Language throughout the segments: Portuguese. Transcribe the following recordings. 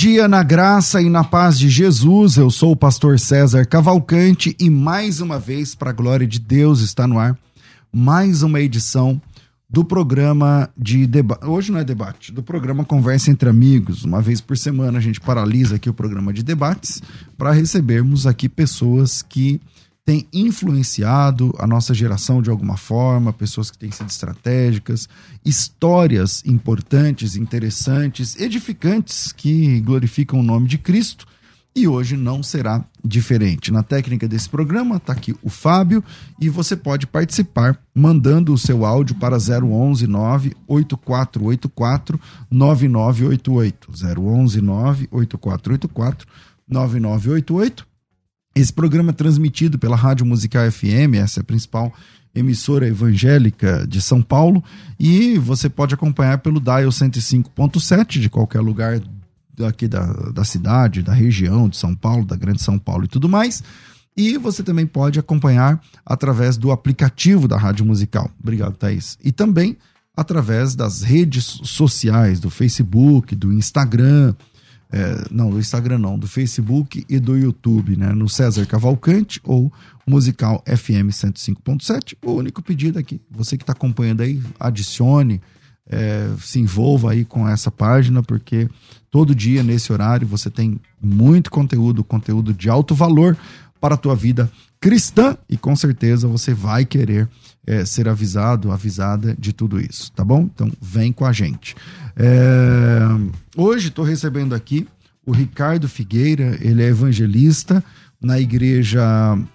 Dia na graça e na paz de Jesus. Eu sou o pastor César Cavalcante e mais uma vez, para a glória de Deus, está no ar mais uma edição do programa de debate. Hoje não é debate, do programa Conversa entre Amigos. Uma vez por semana a gente paralisa aqui o programa de debates para recebermos aqui pessoas que tem influenciado a nossa geração de alguma forma, pessoas que têm sido estratégicas, histórias importantes, interessantes, edificantes que glorificam o nome de Cristo. E hoje não será diferente. Na técnica desse programa está aqui o Fábio e você pode participar mandando o seu áudio para 011 98484 9988. 011 98484 9988 esse programa é transmitido pela Rádio Musical FM, essa é a principal emissora evangélica de São Paulo, e você pode acompanhar pelo Dial 105.7 de qualquer lugar aqui da, da cidade, da região de São Paulo, da Grande São Paulo e tudo mais. E você também pode acompanhar através do aplicativo da Rádio Musical. Obrigado, Thaís. E também através das redes sociais, do Facebook, do Instagram, é, não, do Instagram não, do Facebook e do YouTube, né? No César Cavalcante ou Musical FM 105.7. O único pedido aqui, você que está acompanhando aí, adicione, é, se envolva aí com essa página, porque todo dia nesse horário você tem muito conteúdo, conteúdo de alto valor para a tua vida cristã e com certeza você vai querer é, ser avisado, avisada de tudo isso, tá bom? Então vem com a gente. É, hoje estou recebendo aqui o Ricardo Figueira, ele é evangelista na igreja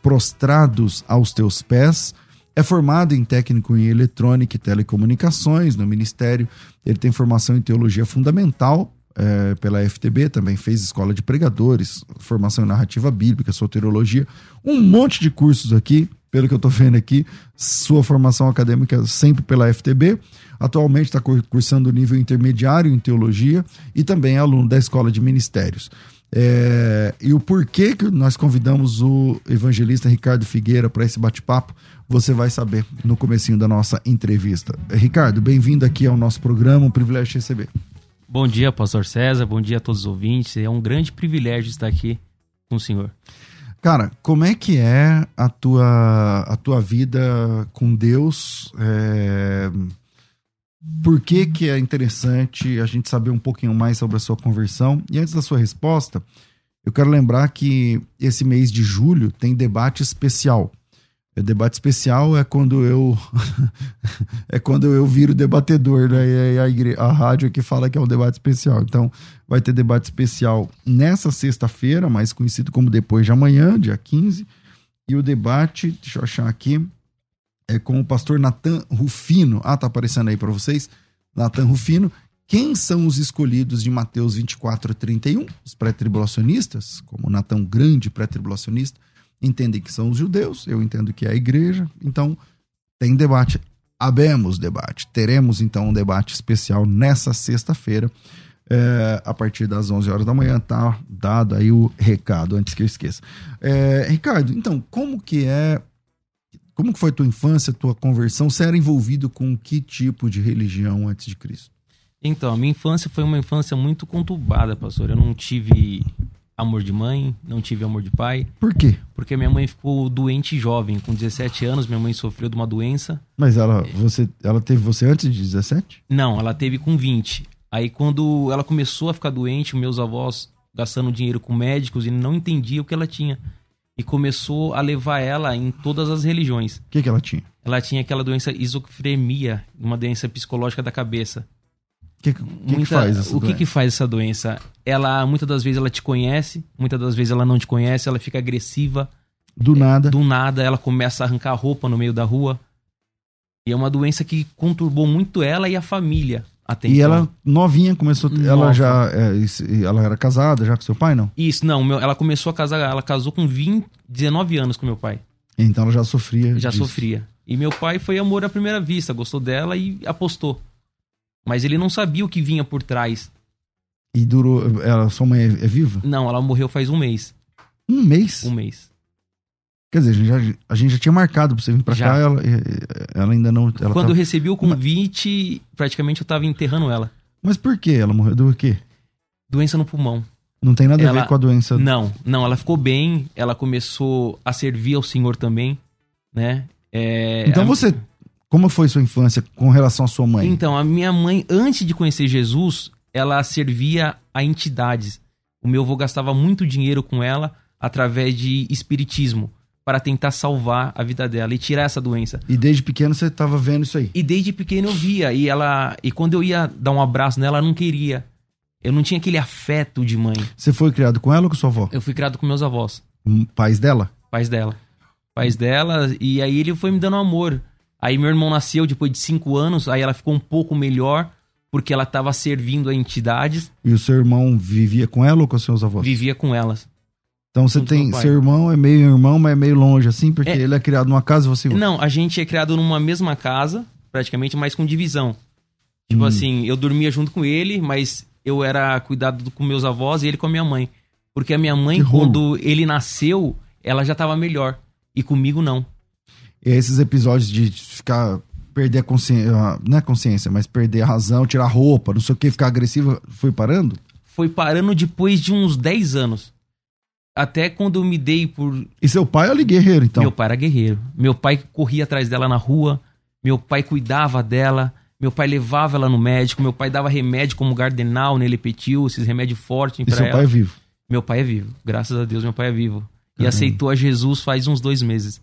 Prostrados aos Teus Pés. É formado em técnico em eletrônica e telecomunicações no Ministério. Ele tem formação em teologia fundamental é, pela FTB, também fez escola de pregadores, formação em narrativa bíblica, soteriologia, um monte de cursos aqui, pelo que eu estou vendo aqui, sua formação acadêmica sempre pela FTB. Atualmente está cursando o nível intermediário em teologia e também é aluno da Escola de Ministérios. É, e o porquê que nós convidamos o evangelista Ricardo Figueira para esse bate-papo, você vai saber no comecinho da nossa entrevista. Ricardo, bem-vindo aqui ao nosso programa, um privilégio te receber. Bom dia, pastor César, bom dia a todos os ouvintes. É um grande privilégio estar aqui com o senhor. Cara, como é que é a tua, a tua vida com Deus? É... Por que, que é interessante a gente saber um pouquinho mais sobre a sua conversão? E antes da sua resposta, eu quero lembrar que esse mês de julho tem debate especial. O debate especial é quando eu é quando eu viro debatedor, né? E a, igre... a rádio que fala que é um debate especial. Então, vai ter debate especial nessa sexta-feira, mais conhecido como depois de amanhã, dia 15. E o debate, deixa eu achar aqui, é com o pastor Natan Rufino. Ah, tá aparecendo aí para vocês. Natan Rufino. Quem são os escolhidos de Mateus 24 a 31? Os pré-tribulacionistas, como Natan, grande pré-tribulacionista entendem que são os judeus, eu entendo que é a igreja, então tem debate. Abemos debate. Teremos então um debate especial nessa sexta-feira, é, a partir das 11 horas da manhã, tá dado aí o recado, antes que eu esqueça. É, Ricardo, então, como que é, como que foi tua infância, tua conversão? Você era envolvido com que tipo de religião antes de Cristo? Então, a minha infância foi uma infância muito conturbada, pastor. Eu não tive amor de mãe, não tive amor de pai. Por quê? Porque minha mãe ficou doente jovem, com 17 anos, minha mãe sofreu de uma doença. Mas ela, você, ela teve você antes de 17? Não, ela teve com 20. Aí quando ela começou a ficar doente, meus avós gastando dinheiro com médicos e não entendiam o que ela tinha. e começou a levar ela em todas as religiões. O que, que ela tinha? Ela tinha aquela doença esofrenia, uma doença psicológica da cabeça. O que, que, que Muita- faz essa o que, doença? que faz essa doença? Ela, muitas das vezes, ela te conhece, muitas das vezes ela não te conhece, ela fica agressiva. Do nada. Do nada, ela começa a arrancar roupa no meio da rua. E é uma doença que conturbou muito ela e a família. Até E então. ela novinha começou. Ela Nova. já. é, ela era casada já com seu pai, não? Isso, não, meu- ela começou a casar, ela casou com 20, 19 anos com meu pai. Então ela já sofria. Já disso. sofria. E meu pai foi amor à primeira vista, gostou dela e apostou. Mas ele não sabia o que vinha por trás. E durou. Ela, sua mãe é, é viva? Não, ela morreu faz um mês. Um mês? Um mês. Quer dizer, a gente, já, a gente já tinha marcado pra você vir pra Já. cá, ela, ela ainda não. Ela Quando tá- eu recebi o convite, praticamente eu tava enterrando ela. Mas por quê? Ela morreu do quê? Doença no pulmão. Não tem nada a Ela- ver com a doença. Não, não, ela ficou bem, ela começou a servir ao Senhor também, né? É, Então a- você. Como foi sua infância com relação à sua mãe? Então, a minha mãe, antes de conhecer Jesus, ela servia a entidades. O meu avô gastava muito dinheiro com ela através de espiritismo para tentar salvar a vida dela e tirar essa doença. E desde pequeno você tava vendo isso aí. E desde pequeno eu via e ela e quando eu ia dar um abraço nela, ela não queria. Eu não tinha aquele afeto de mãe. Você foi criado com ela ou com sua avó? Eu fui criado com meus avós, Hum, Pais dela? pais dela. Pais dela, e aí ele foi me dando amor. Aí meu irmão nasceu depois de cinco anos, aí ela ficou um pouco melhor, porque ela estava servindo a entidades, E o seu irmão vivia com ela ou com seus avós? vivia com elas. Então você tem. Seu irmão é meio irmão, mas é meio longe, assim, porque É. ele é criado numa casa e você. Não, a gente é criado numa mesma casa, praticamente, mas com divisão. Tipo Hum. assim, eu dormia junto com ele, mas eu era cuidado com meus avós e ele com a minha mãe. Porque a minha mãe, quando ele nasceu, ela já tava melhor. E comigo não. E esses episódios de ficar. Perder a consciência. Não é consciência, mas perder a razão, tirar roupa, não sei o que, ficar agressivo, foi parando? Foi parando depois de uns 10 anos. Até quando eu me dei por. E seu pai é ali guerreiro, então. Meu pai era guerreiro. Meu pai corria atrás dela na rua. Meu pai cuidava dela. Meu pai levava ela no médico. Meu pai dava remédio como Gardenal, Nelepetil, esses remédios fortes e pra seu ela. pai é vivo. Meu pai é vivo. Graças a Deus, meu pai é vivo. E Caramba. aceitou a Jesus faz uns dois meses.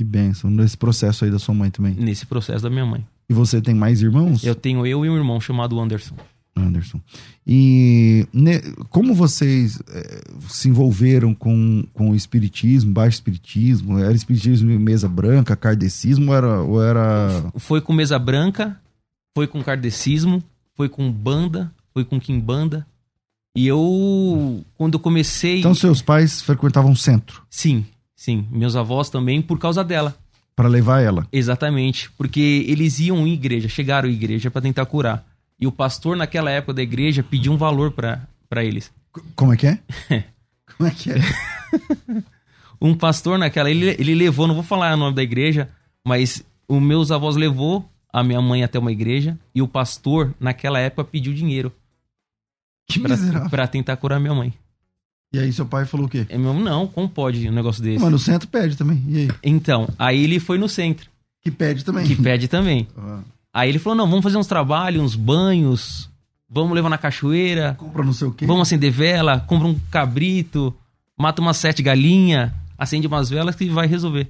Que benção. Nesse processo aí da sua mãe também. Nesse processo da minha mãe. E você tem mais irmãos? Eu tenho eu e um irmão chamado Anderson. Anderson. E ne- como vocês eh, se envolveram com, com o espiritismo, baixo espiritismo? Era espiritismo mesa branca, kardecismo era, ou era... Foi com mesa branca, foi com kardecismo, foi com banda, foi com quimbanda. E eu, quando eu comecei. Então seus pais frequentavam centro Sim, sim. Meus avós também, por causa dela. para levar ela. Exatamente. Porque eles iam em igreja, chegaram à igreja para tentar curar. E o pastor, naquela época da igreja, pediu um valor para eles. Como é que é? Como é que é? Um pastor naquela, ele, ele levou, não vou falar o nome da igreja, mas os meus avós levou a minha mãe até uma igreja e o pastor, naquela época, pediu dinheiro Que pra, miserável. pra tentar curar minha mãe. E aí seu pai falou o quê? É meu, não, como pode um negócio desse? Mas no centro pede também. E aí? Então, aí ele foi no centro, Que pede também. que pede também. Ah, Aí ele falou: não, vamos fazer uns trabalhos, uns banhos, vamos levar na cachoeira, compra não sei o quê. vamos acender vela, compra um cabrito, mata umas sete galinhas, acende umas velas que vai resolver.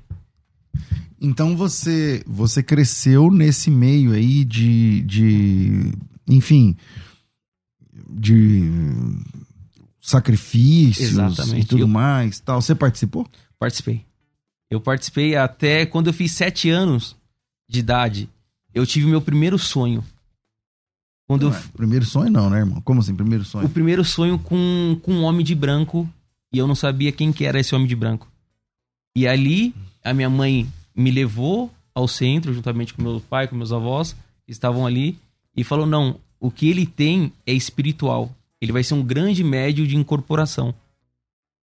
Então você você cresceu nesse meio aí de, de enfim, de sacrifícios Exatamente. e tudo Eu- mais, tal. Você participou? Participei. Eu participei até quando eu fiz sete anos de idade. Eu tive meu primeiro sonho. Quando eu, Não é. Primeiro sonho não, né, irmão? Como assim, primeiro o sonho? primeiro sonho com, com um homem de branco e eu não sabia quem que era esse homem de branco. E ali a minha mãe me levou ao centro juntamente com meu pai, com meus avós, que estavam ali e falou: "Não, o que ele tem é espiritual. Ele vai ser um grande médio de incorporação."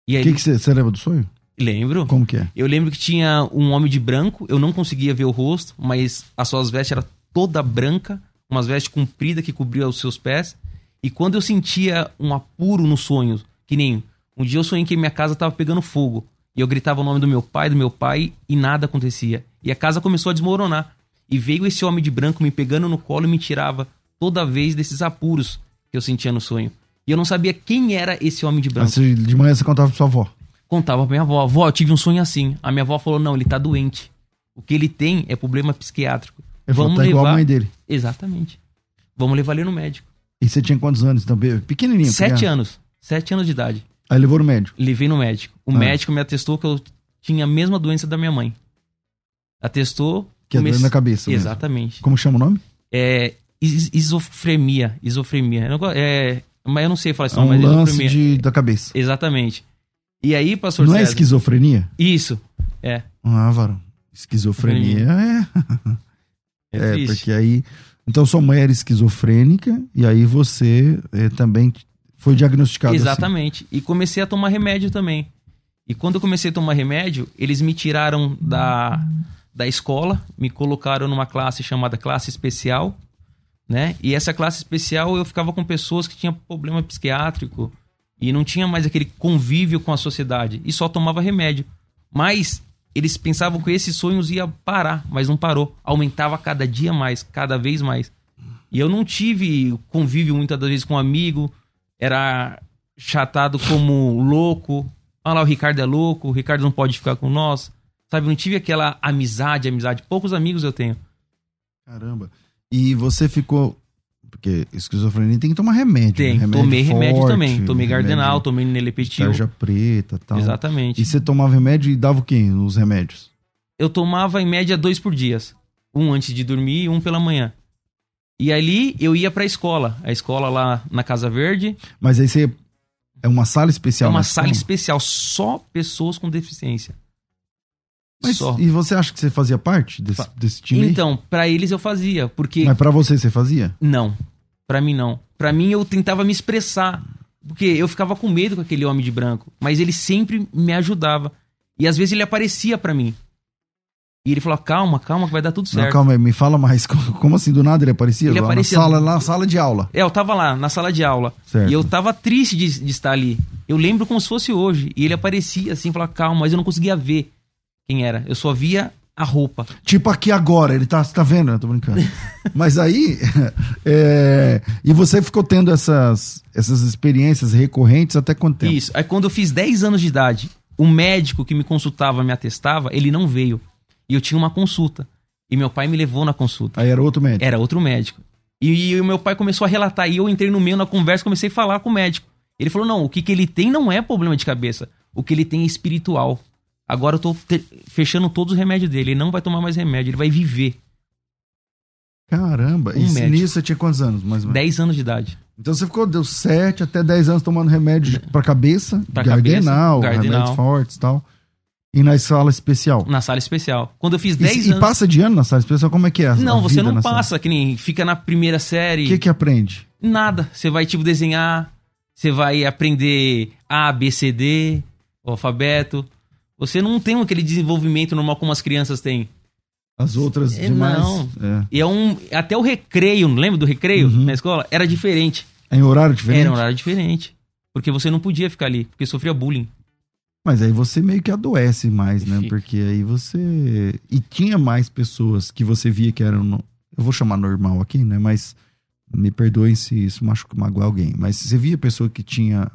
E O aí que você você lembra do sonho? lembro. Como que é? Eu lembro que tinha um homem de branco, eu não conseguia ver o rosto, mas as suas vestes eram toda branca, umas vestes compridas que cobriam os seus pés. E quando eu sentia um apuro nos sonhos, que nem um dia eu sonhei que minha casa estava pegando fogo, e eu gritava o nome do meu pai, do meu pai, e nada acontecia. E a casa começou a desmoronar. E veio esse homem de branco me pegando no colo e me tirava toda vez desses apuros que eu sentia no sonho. E eu não sabia quem era esse homem de branco. você- de manhã você contava pra sua avó. Contava pra minha avó, avó, eu tive um sonho assim. A minha avó falou, não, ele tá doente. O que ele tem é problema psiquiátrico. Ele Vamos tá igual a levar. mãe dele. Exatamente. Vamos levar ele no médico. E você tinha quantos anos também? Pequenininho. Sete criança. anos. Sete anos de idade. Aí levou no médico. Levei no médico. O Ah. médico me atestou que eu tinha a mesma doença da minha mãe. Atestou. Que é comece- dor na cabeça mesmo. Exatamente. Como chama o nome? É is- isofremia. Isofremia. Eu não go- É, mas eu não sei falar isso, É um mas lance isofremia. de, da cabeça. Exatamente. E aí, pastor Não é César- esquizofrenia? Isso. É. Ah, varão. Esquizofrenia é. É, É, porque aí. Então sua mãe era esquizofrênica e aí você eh, também foi diagnosticado assim. Exatamente. E comecei a tomar remédio também. E quando eu comecei a tomar remédio, eles me tiraram da, da escola, me colocaram numa classe chamada classe especial, né? E essa classe especial eu ficava com pessoas que tinham problema psiquiátrico e não tinha mais aquele convívio com a sociedade e só tomava remédio. Mas eles pensavam que esses sonhos ia parar, mas não parou. Aumentava cada dia mais, cada vez mais. E eu não tive convívio muitas das vezes com um amigo, era chatado como louco. Olha lá, o Ricardo é louco, o Ricardo não pode ficar com nós. Sabe, não tive aquela amizade, amizade. Poucos amigos eu tenho. Caramba. E você ficou. Porque esquizofrenia tem que tomar remédio. Tem, né? remédio tomei remédio forte, também. Tomei Gardenal, remédio tomei Nelepetil. Tarja preta e tal. Exatamente. E você tomava remédio e dava o quê nos remédios? Eu tomava em média dois por dia. Um antes de dormir e um pela manhã. E ali eu ia pra escola. A escola lá na Casa Verde. Mas aí você. É uma sala É especial. uma na sala escola? especial. Só pessoas com deficiência. Mas, Só. E você acha que você fazia parte desse, desse time? aí? Então, pra eles eu fazia. Porque Mas pra você, você fazia? Não. Pra mim não. Pra mim eu tentava me expressar, porque eu ficava com medo com aquele homem de branco, mas ele sempre me ajudava. E às vezes ele aparecia pra mim. E ele falou: "Calma, calma que vai dar tudo Não, certo". calma aí, me fala mais. Como assim, do nada ele aparecia? Ele Lá aparecia- Na sala, na sala de aula. É, eu tava lá na sala de aula. Certo. E eu tava triste de, de estar ali. Eu lembro como se fosse hoje. E ele aparecia assim, falava: "Calma", mas eu não conseguia ver quem era. Eu só via a roupa. Tipo aqui agora, ele tá, tá vendo? Eu tô brincando. Mas aí, é, e você ficou tendo essas, essas experiências recorrentes até quanto tempo? Isso. Aí quando eu fiz 10 anos de idade, o médico que me consultava, me atestava, ele não veio. E eu tinha uma consulta. E meu pai me levou na consulta. Aí era outro médico. Era outro médico. E, o meu pai começou a relatar. E eu entrei no meio na conversa comecei a falar com o médico. Ele falou: não, o que, que ele tem não é problema de cabeça. O que ele tem é espiritual. Agora eu tô te- fechando todos os remédios dele. Ele não vai tomar mais remédio, ele vai viver. Caramba, Um e médico. nisso você tinha quantos anos, mais ou menos? 10 anos de idade. Então você ficou, deu 7 até 10 anos tomando remédio pra cabeça, Pra gardenal, cabeça, gardenal. remédios fortes e tal. E na sala especial. Na sala especial. Quando eu fiz E, 10 e anos. passa de ano na sala especial? Como é que é? Não, você não na sala? passa, que nem fica na primeira série. O que que aprende? Nada. Você vai, tipo, desenhar, você vai aprender A, B, C, D, o alfabeto. Você não tem aquele desenvolvimento normal como as crianças têm. As outras É, demais? não. É. E é um. Até o recreio, lembra do recreio Uhum. na escola? Era diferente. É em horário diferente? Era um horário diferente. Porque você não podia ficar ali, porque sofria bullying. Mas aí você meio que adoece mais, né? Fica. Porque aí você. E tinha mais pessoas que você via que eram. no- Eu vou chamar normal aqui, né? Mas me perdoem se isso machuca magoar alguém. Mas você via pessoa que tinha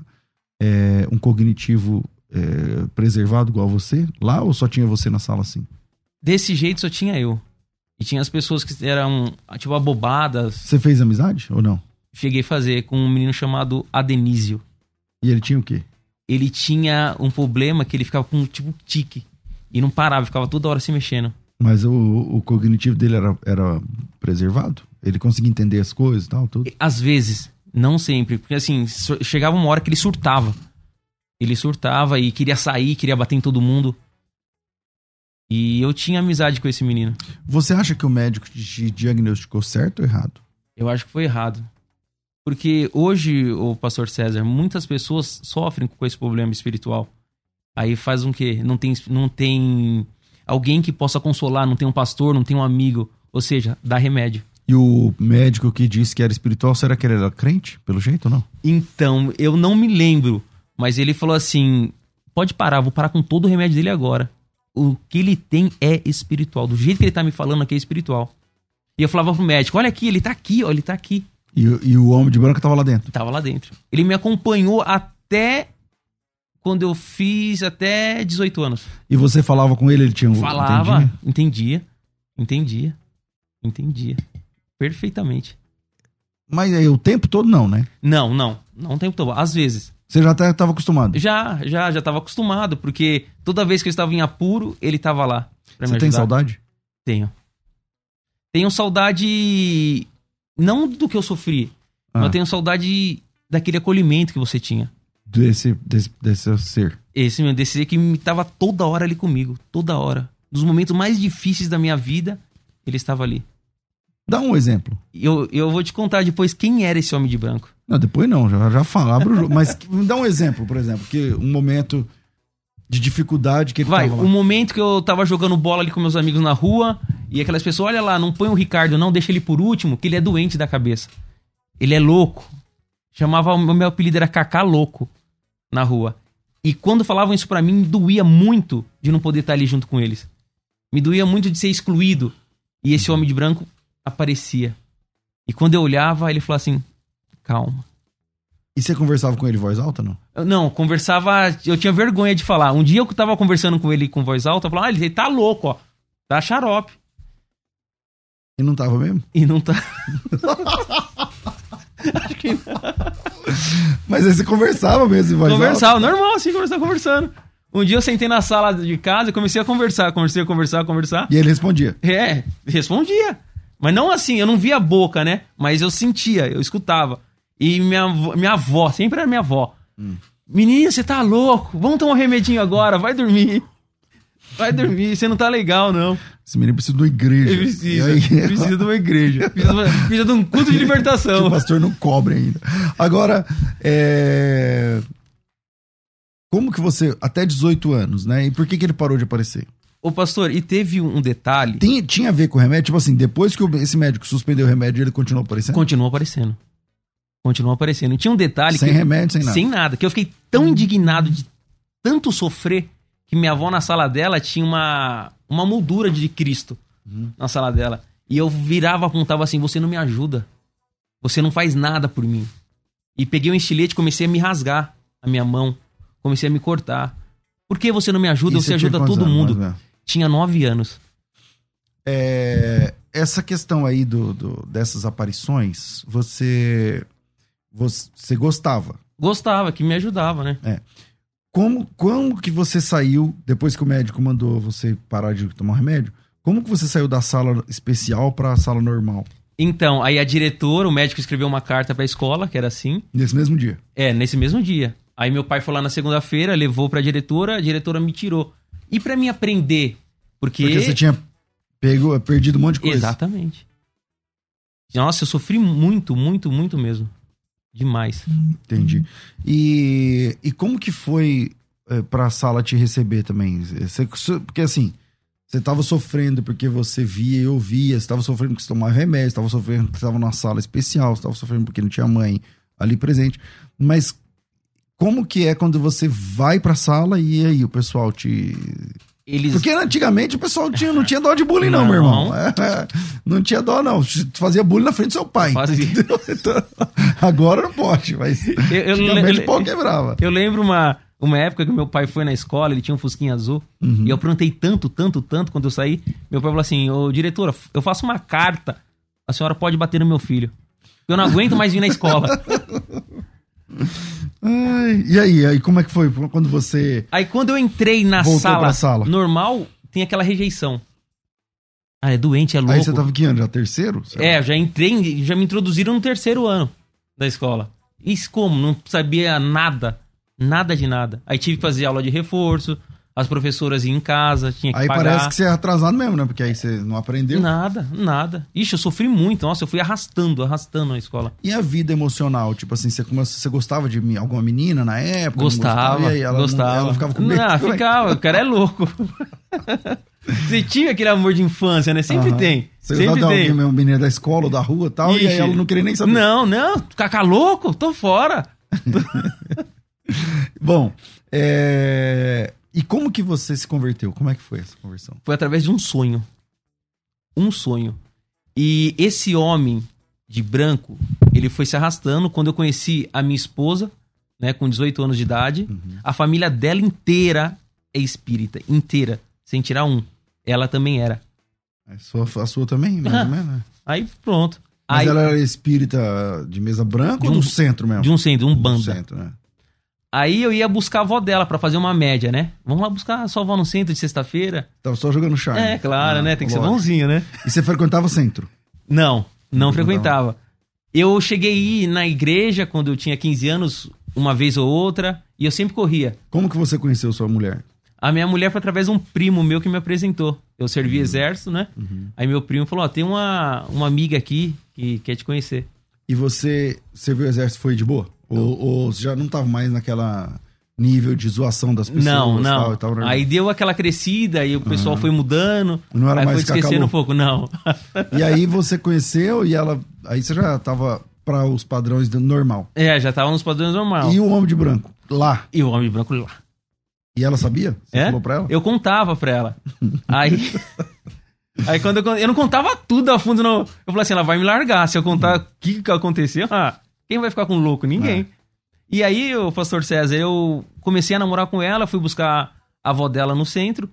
é, um cognitivo é, preservado igual você lá ou só tinha você na sala assim? Desse jeito só tinha eu. E tinha as pessoas que eram, tipo, abobadas. Você fez amizade ou não? Cheguei a fazer com um menino chamado Adenísio. E ele tinha o quê? Ele tinha um problema que ele ficava com, tipo, tique. E não parava, ficava toda hora se mexendo. Mas o, o cognitivo dele era, era preservado? Ele conseguia entender as coisas e tal, tudo? Às vezes, não sempre. Porque assim, chegava uma hora que ele surtava. Ele surtava e queria sair, queria bater em todo mundo. E eu tinha amizade com esse menino. Você acha que o médico te diagnosticou certo ou errado? Eu acho que foi errado. Porque hoje, o pastor César, muitas pessoas sofrem com esse problema espiritual. Aí faz um quê? Não tem, não tem alguém que possa consolar, não tem um pastor, não tem um amigo. Ou seja, dá remédio. E o médico que disse que era espiritual, será que ele era crente, pelo jeito ou não? Então, eu não me lembro, mas ele falou assim: pode parar, vou parar com todo o remédio dele agora. O que ele tem é espiritual. Do jeito que ele tá me falando aqui é espiritual. E eu falava pro médico: olha aqui, ele tá aqui, ó, ele tá aqui. E, e o homem de branco tava lá dentro. Tava lá dentro. Ele me acompanhou até quando eu fiz até 18 anos. E você falava com ele, ele tinha um. Falava, entendia? entendia, entendia, entendia. Perfeitamente. Mas aí o tempo todo não, né? Não, não, não o tempo todo. Às vezes. Você já estava acostumado. Já, já, já tava acostumado, porque toda vez que eu estava em apuro, ele tava lá. Você me tem saudade? Tenho. Tenho saudade. Não do que eu sofri, Ah. mas tenho saudade daquele acolhimento que você tinha. Desse, desse, desse ser. Esse meu desse que me tava toda hora ali comigo. Toda hora. Nos momentos mais difíceis da minha vida, ele estava ali. Dá um exemplo. Eu, eu vou te contar depois quem era esse homem de branco. Não, depois não, já, já fala, abre o jogo. Mas dá um exemplo, por exemplo, que um momento de dificuldade que ele Vai, tava o lá. momento que eu tava jogando bola ali com meus amigos na rua, e aquelas pessoas, olha lá, não põe o Ricardo, não, deixa ele por último, que ele é doente da cabeça. Ele é louco. Chamava, o meu apelido era Cacá Louco na rua. E quando falavam isso pra mim, doía muito de não poder estar ali junto com eles. Me doía muito de ser excluído. E esse homem de branco aparecia. E quando eu olhava, ele falava assim: calma. E você conversava com ele em voz alta, não? Eu- não, conversava. Eu tinha vergonha de falar. Um dia eu tava conversando com ele com voz alta, eu falava: ah, ele tá louco, ó. Tá xarope. E não tava mesmo? E não tá. Acho que não. Mas aí você conversava mesmo em voz Conversava, normal, assim, conversar, conversando. Um dia eu sentei na sala de casa e comecei a conversar, conversei a conversar, a conversar. alta. E ele respondia. É, respondia. Mas não assim, eu não via a boca, né? Mas eu sentia, eu escutava. E minha, avó- minha avó, sempre era minha avó. Menino, você tá louco? Vamos tomar um remedinho agora, vai dormir. Vai dormir, você não tá legal, não. Esse menino precisa de uma igreja. Ele precisa, aí, precisa de uma igreja. Precisa, precisa de um culto de que o libertação. pastor não cobre ainda. Agora, é... como que você, até 18 anos, né? E por que, que ele parou de aparecer? Ô, pastor, e teve um detalhe. Tem, tinha a ver com o remédio? Tipo assim, depois que esse médico suspendeu o remédio, ele continuou aparecendo? Continuou aparecendo. Continuou aparecendo. E tinha um detalhe Sem que. remédio, sem nada. Sem nada. Que eu fiquei tão indignado de tanto sofrer que minha avó na sala dela tinha uma, uma moldura de Cristo Uhum. na sala dela. E eu virava, apontava assim: Você não me ajuda. Você não faz nada por mim. E peguei um estilete e comecei a me rasgar a minha mão. Comecei a me cortar. Por que você não me ajuda? Você tinha ajuda todo mundo. Tinha nove anos. É, essa questão aí do, do- dessas aparições, você, você gostava? Gostava, que me ajudava, né? Como, como que você saiu, depois que o médico mandou você parar de tomar remédio, como que você saiu da sala especial pra sala normal? Então, aí a diretora, o médico escreveu uma carta pra escola, que era assim. Nesse mesmo dia? É, nesse mesmo dia. Aí meu pai foi lá na segunda-feira, levou pra diretora, a diretora me tirou. E pra mim aprender? Porque. Porque você tinha pego, perdido um monte de coisa. Exatamente. Nossa, eu sofri muito, muito, muito mesmo. Demais. Entendi. E, e como que foi é, pra sala te receber também? Você- porque assim, você tava sofrendo porque você via e ouvia, você tava sofrendo porque você tomava remédio, você tava sofrendo porque você tava numa sala especial, você tava sofrendo porque não tinha mãe ali presente. Mas como que é quando você vai pra sala e aí o pessoal te. Eles. Porque antigamente o pessoal tinha, não tinha dó de bullying, não, Não. meu irmão. É, não tinha dó, não. Tu Fazia bullying na frente do seu pai. Então, agora não pode, mas. Eu, eu, Antigamente o pau quebrava. eu lembro uma, uma época que meu pai foi na escola, ele tinha um fusquinha azul, Uhum. e eu aprontei tanto, tanto, tanto quando eu saí. Meu pai falou assim: Ô diretora, eu faço uma carta, a senhora pode bater no meu filho. Eu não aguento mais vir na escola. Ai, e aí, aí, como é que foi quando você. Aí quando eu entrei na sala, sala. normal, tem aquela rejeição. Ah, é doente, é louco. Aí você tava que ano? Já terceiro? É, já entrei, já me introduziram no terceiro ano da escola. Isso como? Não sabia nada. Nada de nada. Aí tive que fazer aula de reforço, as professoras iam em casa, tinha que Aí pagar. parece que você é atrasado mesmo, né? Porque aí você não aprendeu. Nada, nada. Ixi, eu sofri muito. Nossa, eu fui arrastando, arrastando na escola. E a vida emocional? Tipo assim, você, come- você gostava de alguma menina na época? não Gostava, E aí ela, não- gostava. ela ficava com medo? Não, é ficava. O cara é louco. Você tinha aquele amor de infância, né? Sempre Aham. tem. Você Sempre gostava tem. alguém, uma menina da escola ou da rua e tal, e aí Ixi. ela não queria nem saber. Não, não. Cacá louco? Tô fora. Bom, é... e como que você se converteu? Como é que foi essa conversão? foi através de um sonho. Um sonho. E esse homem de branco, ele foi se arrastando. Quando eu conheci a minha esposa, né, com 18 anos de idade. A família dela inteira é espírita, inteira, sem tirar um. Ela também era. A sua, a sua também, mais ou menos, né? Aí pronto. Mas Aí, ela era espírita de mesa branca De ou um- do centro mesmo? de um centro, um Do banda. centro, né? Aí eu ia buscar a avó dela pra fazer uma média, né? Vamos lá buscar a sua avó no centro de sexta-feira? Tava só jogando charme. É, claro, Ah, né? Tem que ser lógico. bonzinho, né? E você frequentava o centro? Não, não Não frequentava. Eu cheguei a ir na igreja quando eu tinha 15 anos, uma vez ou outra, e eu sempre corria. Como que você conheceu sua mulher? A minha mulher foi através de um primo meu que me apresentou. Eu servi exército, né? Aí meu primo falou: Ó, tem uma, uma amiga aqui que quer te conhecer. E você serviu o exército foi de boa? Ou, ou você já não tava mais naquela nível de zoação das pessoas? não, Tal, não. e tal, né? Aí deu aquela crescida e o pessoal foi mudando. Não era aí mais foi esquecendo um pouco, não. E aí você conheceu e ela. Aí você já tava para os padrões do normal. é, já tava nos padrões normal. E o homem de branco? Lá. E o homem branco lá. E ela sabia? Você É? falou pra ela? Eu contava pra ela. Aí. Aí quando eu, eu não contava tudo a fundo, não. Eu falei assim, ela vai me largar. Se eu contar o que, que aconteceu, ah, quem vai ficar com louco? Ninguém. E aí, o pastor César, eu comecei a namorar com ela, fui buscar a avó dela no centro.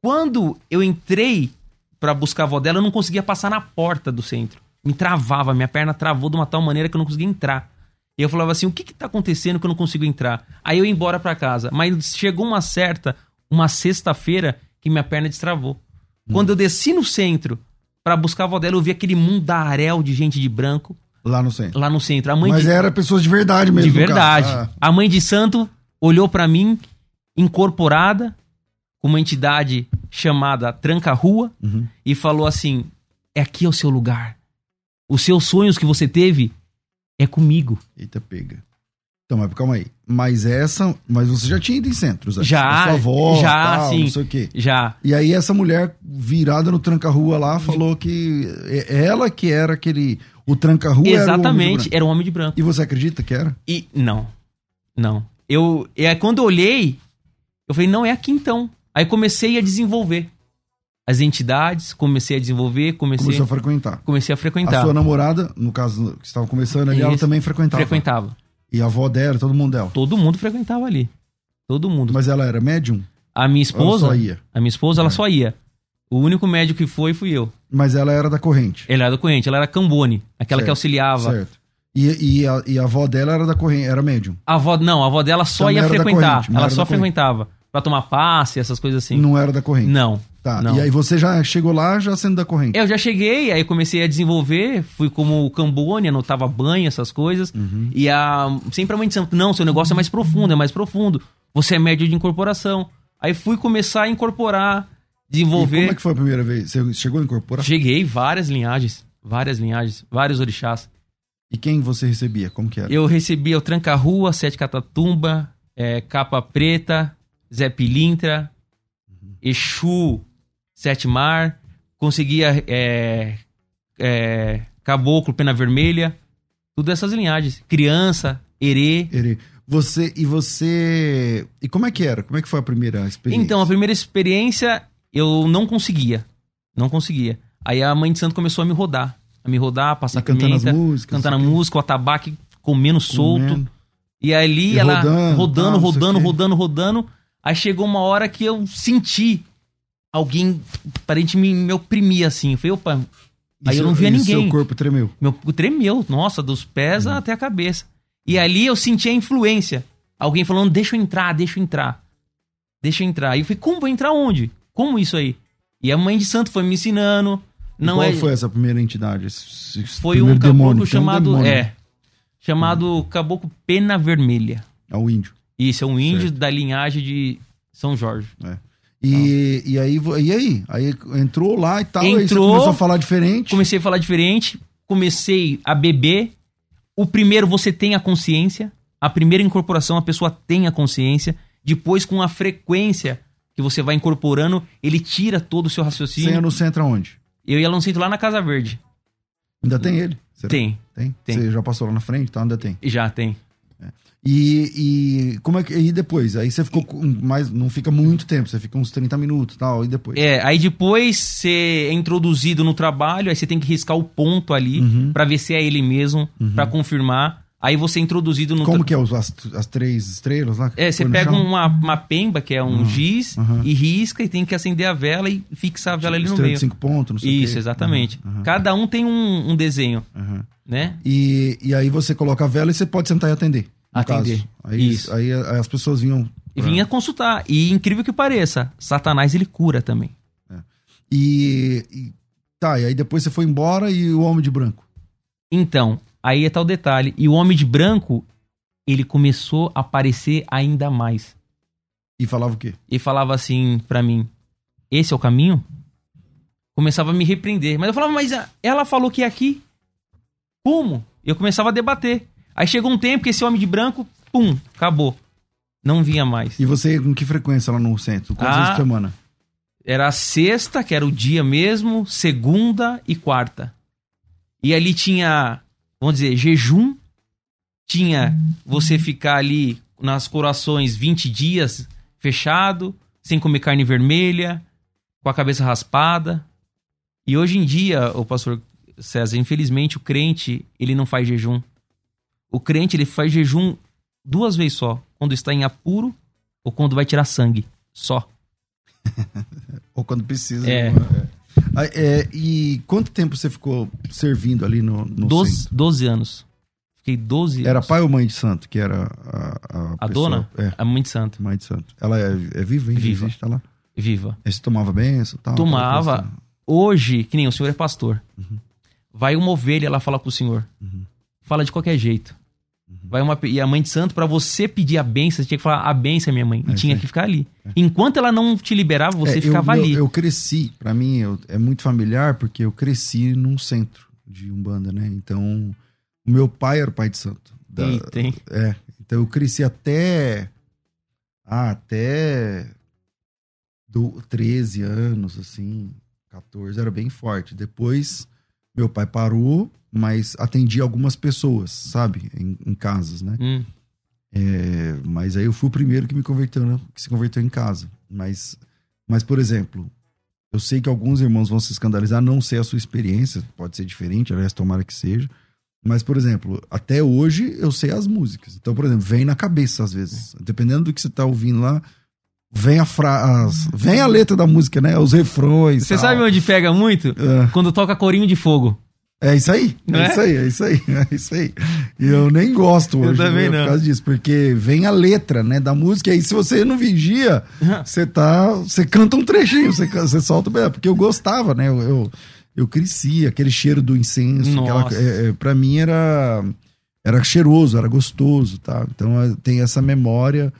Quando eu entrei pra buscar a avó dela, eu não conseguia passar na porta do centro. Me travava, minha perna travou de uma tal maneira que eu não conseguia entrar. E eu falava assim, o que que tá acontecendo que eu não consigo entrar? Aí eu ia embora pra casa. Mas chegou uma certa, uma sexta-feira, que minha perna destravou. Quando eu desci no centro pra buscar a avó dela, eu vi aquele mundaréu de gente de branco Lá no centro. lá no centro. A mãe Mas de, era pessoas de verdade mesmo. de verdade. Ah, A mãe de santo olhou pra mim, incorporada, com uma entidade chamada Tranca-Rua, Uhum. e falou assim: É aqui é o seu lugar. Os seus sonhos que você teve é comigo. Eita, pega. Então, mas calma aí. Mas essa. Mas você já tinha ido em centros, né? Já, A sua avó, já, tal, sim. Não sei o quê. Já. E aí essa mulher virada no tranca-rua lá falou que é- ela que era aquele. O tranca-rua Exatamente, era um homem de branco. E você acredita que era? E não. Não. Eu é quando eu olhei, eu falei, não é aqui então. Aí comecei a desenvolver as entidades, comecei a desenvolver, comecei Começou a frequentar. comecei a frequentar. A sua namorada, no caso que estavam começando ali, ela Isso. também frequentava. frequentava. E a avó dela, todo mundo dela. Todo mundo frequentava ali. Todo mundo. Mas ela era médium? a minha esposa, Ela só ia. a minha esposa, ela É. só ia. O único médico que foi fui eu. Mas ela era da corrente. Ela era do corrente, ela era Cambone, aquela Certo, que auxiliava. Certo. E, e, a, e a avó dela era da corrente, era médium. A avó, não, a avó dela só Também ia da frequentar. corrente, ela só da frequentava. Pra tomar passe, essas coisas assim. Não era da corrente. Não. Tá. não. E aí você já chegou lá já sendo da corrente. Eu já cheguei, aí comecei a desenvolver, fui como Cambone, anotava banho, essas coisas. Uhum. E a, sempre a mãe santo, não, seu negócio é mais profundo, é mais profundo. Você é médio de incorporação. Aí fui começar a incorporar, E desenvolver. como é que foi a primeira vez? Você chegou a incorporar? Cheguei, várias linhagens, várias linhagens, vários orixás. E quem você recebia? Como que era? Eu recebia o Tranca-Rua, Sete Catatumba, é, Capa Preta, Zé Pilintra, Exu, Sete Mar, conseguia é, é, Caboclo, Pena Vermelha, tudo essas linhagens. Criança, Herê. Você e você e como é que era? Como é que foi a primeira experiência? Então, a primeira experiência eu não conseguia. Não conseguia. Aí a mãe de santo começou a me rodar. A me rodar, passar E cantando as pimenta, músicas, cantando a música, o atabaque comendo solto. Comendo. E ali E ela rodando, rodando, rodando, quê. rodando, rodando. Aí chegou uma hora que eu senti alguém parente me, me oprimir assim. Eu falei, opa, aí eu seu- não via e ninguém. Seu corpo tremeu. meu corpo tremeu, nossa, dos pés Uhum. até a cabeça. E ali eu senti a influência. Alguém falando, deixa eu entrar, deixa eu entrar. Deixa eu entrar. E eu falei, como vou entrar onde? Como isso aí? E a mãe de santo foi me ensinando. Não qual é. foi essa primeira entidade? Esse- esse Foi um caboclo demônio? Um chamado. demônio. É. Chamado Caboclo Pena Vermelha. É o índio. Isso, é um índio Certo. da linhagem de São Jorge. E, e aí, e aí? Aí entrou lá e tal, aí você Entrou, começou a falar diferente. Comecei a falar diferente, comecei a beber. O primeiro, você tem a consciência. A primeira incorporação, a pessoa tem a consciência. Depois, com a frequência que você vai incorporando, ele tira todo o seu Você ia raciocínio. no centro aonde? Eu ia lá no centro, lá na Casa Verde. Ainda tem ele? Será? Tem, Tem? Tem. Você já passou lá na frente? Tá, ainda tem. já tem. E, e como é que. E depois? Aí você ficou com mais. Não fica muito tempo, você fica uns 30 minutos e tal. E depois? É, aí depois você é introduzido no trabalho, aí você tem que riscar o ponto ali Uhum. pra ver se é ele mesmo, pra confirmar. Aí você é introduzido no. Como tra- que é os, as, as três estrelas lá? É, você pega uma, uma pemba, que é um giz, aham. e risca e tem que acender a vela e fixar a vela ali no Estrela meio. de cinco pontos, não sei o Isso, exatamente. Aham, Cada um tem um, um desenho, né? E, e aí você coloca a vela e você pode sentar e atender. Atender. Aí, Isso. aí a- as pessoas vinham. E pra- vinha consultar. E incrível que pareça, Satanás ele cura também. E, e- Tá, e aí depois você foi embora e o Homem de Branco. Então, aí é tal detalhe. E o Homem de Branco, ele começou a aparecer ainda mais. E falava o quê? E falava assim pra mim: Esse é o caminho? Começava a me repreender. Mas eu falava, mas ah, ela falou que é aqui. Como? Eu começava a debater. Aí chegou um tempo que esse homem de branco, pum, acabou. Não vinha mais. E você com que frequência lá no centro? Quantas Ah. vezes por semana? Era sexta, que era o dia mesmo, segunda e quarta. E ali tinha, vamos dizer, jejum. Tinha você ficar ali nas corações 20 dias fechado, sem comer carne vermelha, com a cabeça raspada. E hoje em dia, o pastor César, infelizmente o crente, ele não faz jejum. O crente, ele faz jejum duas vezes só, quando está em apuro ou quando vai tirar sangue, só. Ou quando precisa. É. né? Ah, é, e quanto tempo você ficou servindo ali no, no 12, centro? 12 anos. Fiquei 12 anos. Era pai ou mãe de santo que era a, a, A pessoa? dona? É, A mãe de santo. mãe de santo. Ela é, é viva, hein? Viva. Existe, tá lá. Viva. Aí você tomava benção tal? Tomava. coisa. Hoje, que nem o senhor é pastor. Uhum. Vai uma ovelha lá falar com o senhor. Fala de qualquer jeito. Uhum. Vai uma, e a mãe de santo, pra você pedir a benção, você tinha que falar a benção, minha mãe. E É, tinha sim. que ficar ali. Enquanto ela não te liberava, você É, eu- ficava eu, ali. Eu, cresci, pra mim eu- é muito familiar porque eu cresci num centro de Umbanda, né? Então, o meu pai era o pai de santo. Da- Eita, hein? É, então eu cresci até. Ah, até. Do 13 anos, assim, 14, era bem forte. Depois, meu pai parou, mas atendia algumas pessoas, sabe? Em, em casas, né? Hum, É, mas aí eu fui o primeiro que me converteu, né? Que se converteu em casa. Mas, mas, por exemplo, eu sei que alguns irmãos vão se escandalizar, não sei a sua experiência, pode ser diferente, aliás, tomara que seja. Mas, por exemplo, até hoje eu sei as músicas. Então, por exemplo, vem na cabeça às vezes. Dependendo do que você tá ouvindo lá, vem a frase, vem a letra da música, né? Os refrões. Você tal. sabe onde pega muito? É. Quando toca corinho de fogo. É isso aí, Não é é? isso aí, é isso aí, é isso aí. E eu nem gosto Eu hoje também né, não. por causa disso, porque vem a letra, né, da música, e aí se você não vigia, você tá, você canta um trechinho, você, você solta, porque eu gostava, né, eu, eu, eu cresci, aquele cheiro do incenso, aquela, é, é, pra mim era, era cheiroso, era gostoso, tá, então é, tem essa memória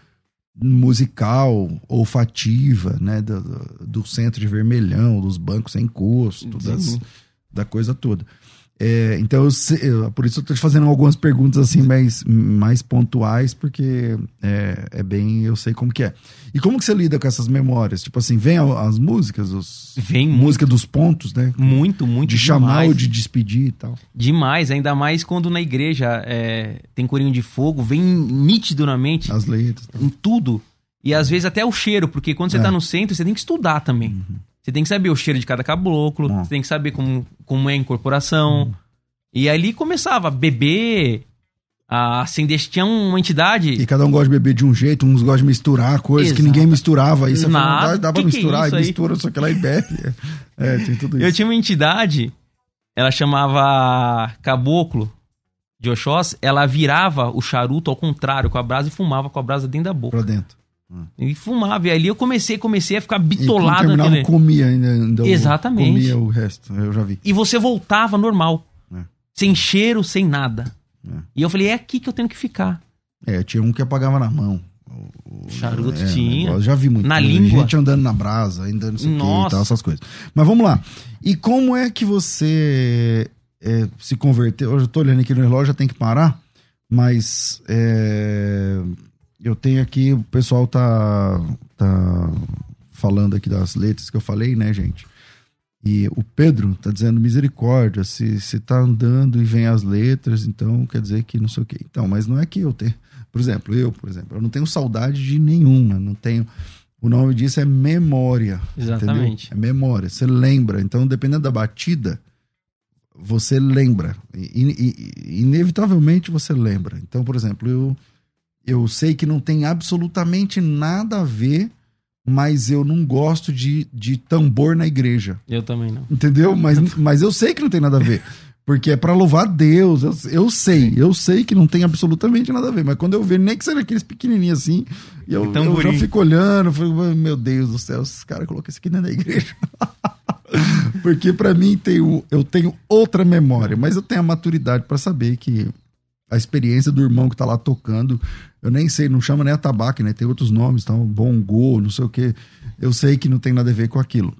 musical, olfativa, né, do, do- centro de vermelhão, dos bancos sem encosto, das, da coisa toda. É, então, eu por isso eu tô te fazendo algumas perguntas assim mais, mais pontuais, porque é, é bem, eu sei como que é. E como que você lida com essas memórias? Tipo assim, vem as músicas, os, Vem música dos pontos, né? muito, muito De chamar demais. ou de despedir e tal. Demais, ainda mais quando na igreja é, tem corinho de fogo, vem nítido na mente. As letras. tal. em tudo. E às vezes até o cheiro, porque quando você É. tá no centro, você tem que estudar também. Você tem que saber o cheiro de cada caboclo, Uhum. você tem que saber como, como é a incorporação. E ali começava a beber, a acender. Tinha uma entidade. E cada um gosta de beber de um jeito, uns gostam de misturar coisas que Exato. ninguém misturava. Aí você Nada. dá, pra Que que é misturar, isso e mistura, só que lá e bebe. É, tem tudo isso. Eu tinha uma entidade, ela chamava Caboclo de Oxós, ela virava o charuto ao contrário, com a brasa, e fumava com a brasa dentro da boca. Pra dentro. E fumava. E ali eu comecei, comecei a ficar E bitolado terminava, naquele... comia ainda. ainda o- Exatamente. Comia o resto, eu já vi. E você voltava normal. É. Sem cheiro, sem nada. É. E eu falei, é aqui que eu tenho que ficar. É, tinha um que apagava na mão. O- Charuto é, tinha. Já vi muito. Na né? língua. Gente andando na brasa, ainda não sei o que e tal, essas coisas. Mas vamos lá. E como é que você é, se converteu? Eu tô olhando aqui no relógio, já tem que parar. Mas é, eu tenho aqui, o pessoal tá, tá falando aqui das letras que eu falei, né, gente? E o Pedro tá dizendo misericórdia, se, se tá andando e vem as letras, então quer dizer que não sei o quê. Então, mas não é que eu tenho. Por exemplo, eu, por exemplo, eu não tenho saudade de nenhuma, não tenho. O nome disso é memória. Exatamente. entendeu? É memória. Você lembra. Então, dependendo da batida, você lembra. I, inevitavelmente você lembra. Então, por exemplo, eu, eu sei que não tem absolutamente nada a ver, mas eu não gosto de, de tambor na igreja. Eu também não. Entendeu? Mas, mas eu sei que não tem nada a ver. Porque é para louvar Deus. Eu, eu sei, eu sei que não tem absolutamente nada a ver. Mas quando eu vejo, nem que seja aqueles pequenininhos assim, eu, eu já fico olhando, falo, meu Deus do céu, esses caras colocam isso aqui dentro da igreja. Porque para mim tem, eu tenho outra memória, mas eu tenho a maturidade para saber que a experiência do irmão que tá lá tocando, eu nem sei, não chama nem a tabaco, né? Tem outros nomes, tá? Bongo, não sei o que. Eu sei que não tem nada a ver com aquilo.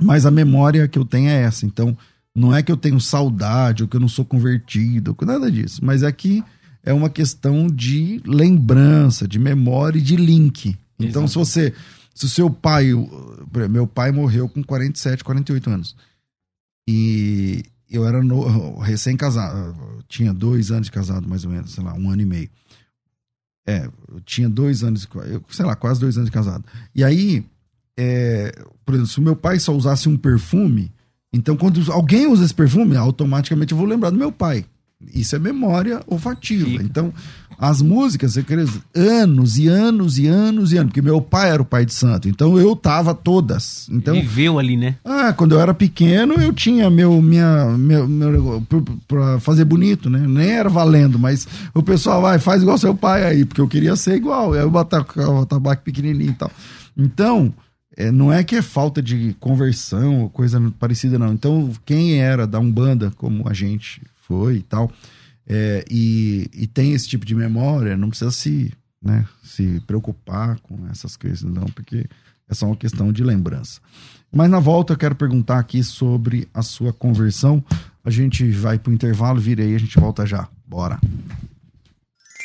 Mas a memória que eu tenho é essa. Então, não é que eu tenho saudade ou que eu não sou convertido, nada disso. Mas aqui é uma questão de lembrança, de memória e de link. Então, Exato. se você. Se o seu pai. Meu pai morreu com 47, 48 anos. E eu era recém-casado. Tinha dois anos de casado, mais ou menos, sei lá, um ano e meio. É, eu tinha dois anos, sei lá, quase dois anos de casado. E aí, é, por exemplo, se o meu pai só usasse um perfume, então, quando alguém usa esse perfume, automaticamente eu vou lembrar do meu pai. Isso é memória olfativa. Fica. Então, as músicas, você quer anos e anos e anos e anos, porque meu pai era o pai de santo, então eu tava todas. Então, Viveu ali, né? Ah, quando eu era pequeno, eu tinha meu, minha, meu, meu pra fazer bonito, né? Nem era valendo, mas o pessoal vai, faz igual seu pai aí, porque eu queria ser igual. Aí eu botava o tabaco pequenininho e tal. Então, é, não é que é falta de conversão ou coisa parecida, não. Então, quem era da Umbanda, como a gente foi e tal, é, e, e, tem esse tipo de memória, não precisa se, né, se preocupar com essas coisas, não, porque é só uma questão de lembrança. Mas na volta eu quero perguntar aqui sobre a sua conversão. A gente vai para o intervalo, vira aí, a gente volta já. Bora!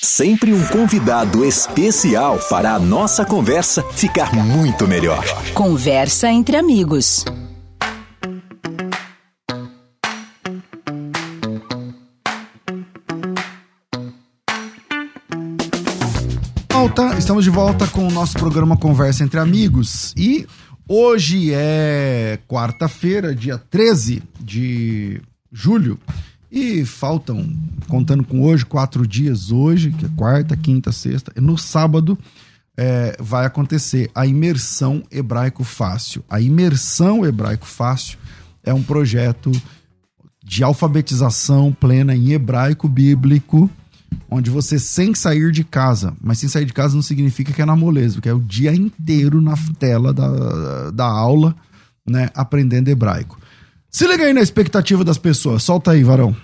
Sempre um convidado especial para a nossa conversa ficar muito melhor. Conversa entre amigos. Volta, estamos de volta com o nosso programa Conversa entre Amigos e hoje é quarta-feira, dia 13 de julho. E faltam, contando com hoje, quatro dias hoje, que é quarta, quinta, sexta. E no sábado é, vai acontecer a imersão hebraico fácil. A imersão hebraico fácil é um projeto de alfabetização plena em hebraico bíblico, onde você sem sair de casa, mas sem sair de casa não significa que é na moleza, porque é o dia inteiro na tela da, da aula, né, aprendendo hebraico. Se liga aí na expectativa das pessoas. Solta aí, varão.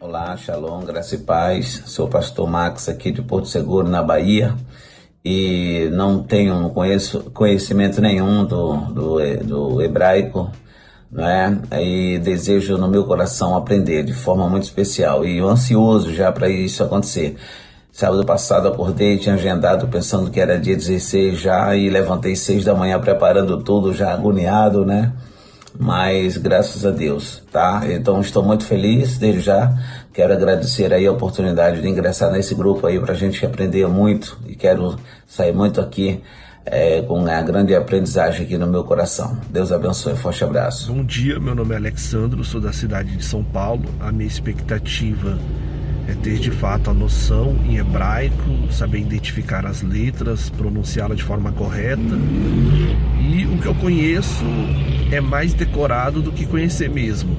Olá, Shalom, graça e paz. Sou o pastor Max aqui de Porto Seguro, na Bahia. E não tenho conheço, conhecimento nenhum do, do, do hebraico, né? E desejo no meu coração aprender de forma muito especial e ansioso já para isso acontecer. Sábado passado acordei, tinha agendado pensando que era dia 16 já e levantei 6 da manhã preparando tudo, já agoniado, né? Mas graças a Deus, tá? Então estou muito feliz desde já. Quero agradecer aí a oportunidade de ingressar nesse grupo aí pra gente aprender muito e quero sair muito aqui é, com uma grande aprendizagem aqui no meu coração. Deus abençoe, forte abraço. Bom dia, meu nome é Alexandro, sou da cidade de São Paulo. A minha expectativa é ter de fato a noção em hebraico, saber identificar as letras, pronunciá-la de forma correta. E o que eu conheço é mais decorado do que conhecer mesmo.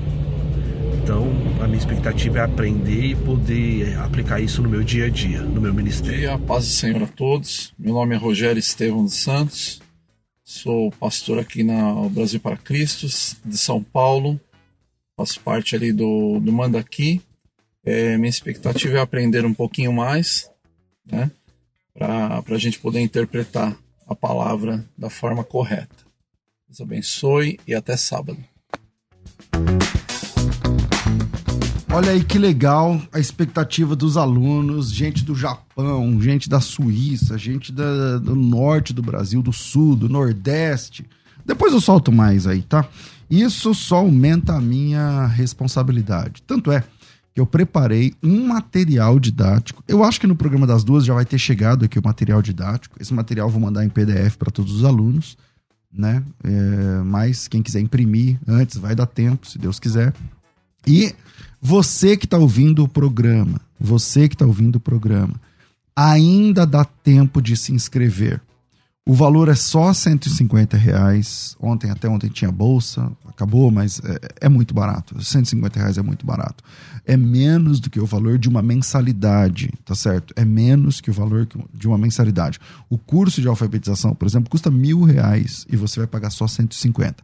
Então, a minha expectativa é aprender e poder aplicar isso no meu dia a dia, no meu ministério. Dia, paz do Senhor a todos. Meu nome é Rogério Estevão dos Santos. Sou pastor aqui na Brasil para Cristo, de São Paulo. Faço parte ali do, do Mandaqui é, minha expectativa é aprender um pouquinho mais, né? Para a gente poder interpretar a palavra da forma correta. Deus abençoe e até sábado. Olha aí que legal a expectativa dos alunos, gente do Japão, gente da Suíça, gente da, do norte do Brasil, do sul, do nordeste. Depois eu solto mais aí, tá? Isso só aumenta a minha responsabilidade. Tanto é que eu preparei um material didático. Eu acho que no programa das duas já vai ter chegado aqui o material didático. Esse material eu vou mandar em PDF para todos os alunos, né? É, mas quem quiser imprimir antes vai dar tempo, se Deus quiser. E você que está ouvindo o programa, você que está ouvindo o programa, ainda dá tempo de se inscrever. O valor é só 150 reais. Ontem, até ontem tinha bolsa, acabou, mas é, é, muito barato. 150 reais é muito barato. É menos do que o valor de uma mensalidade, tá certo? É menos que o valor de uma mensalidade. O curso de alfabetização, por exemplo, custa mil reais e você vai pagar só 150.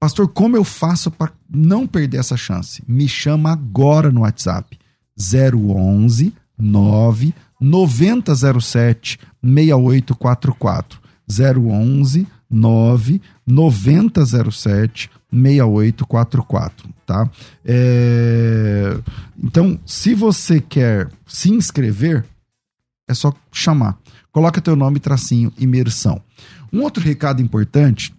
Pastor, como eu faço para não perder essa chance? Me chama agora no WhatsApp. 011 9 9007 6844. 011 9 9007 6844, tá? É... Então, se você quer se inscrever, é só chamar. Coloca teu nome, tracinho, imersão. Um outro recado importante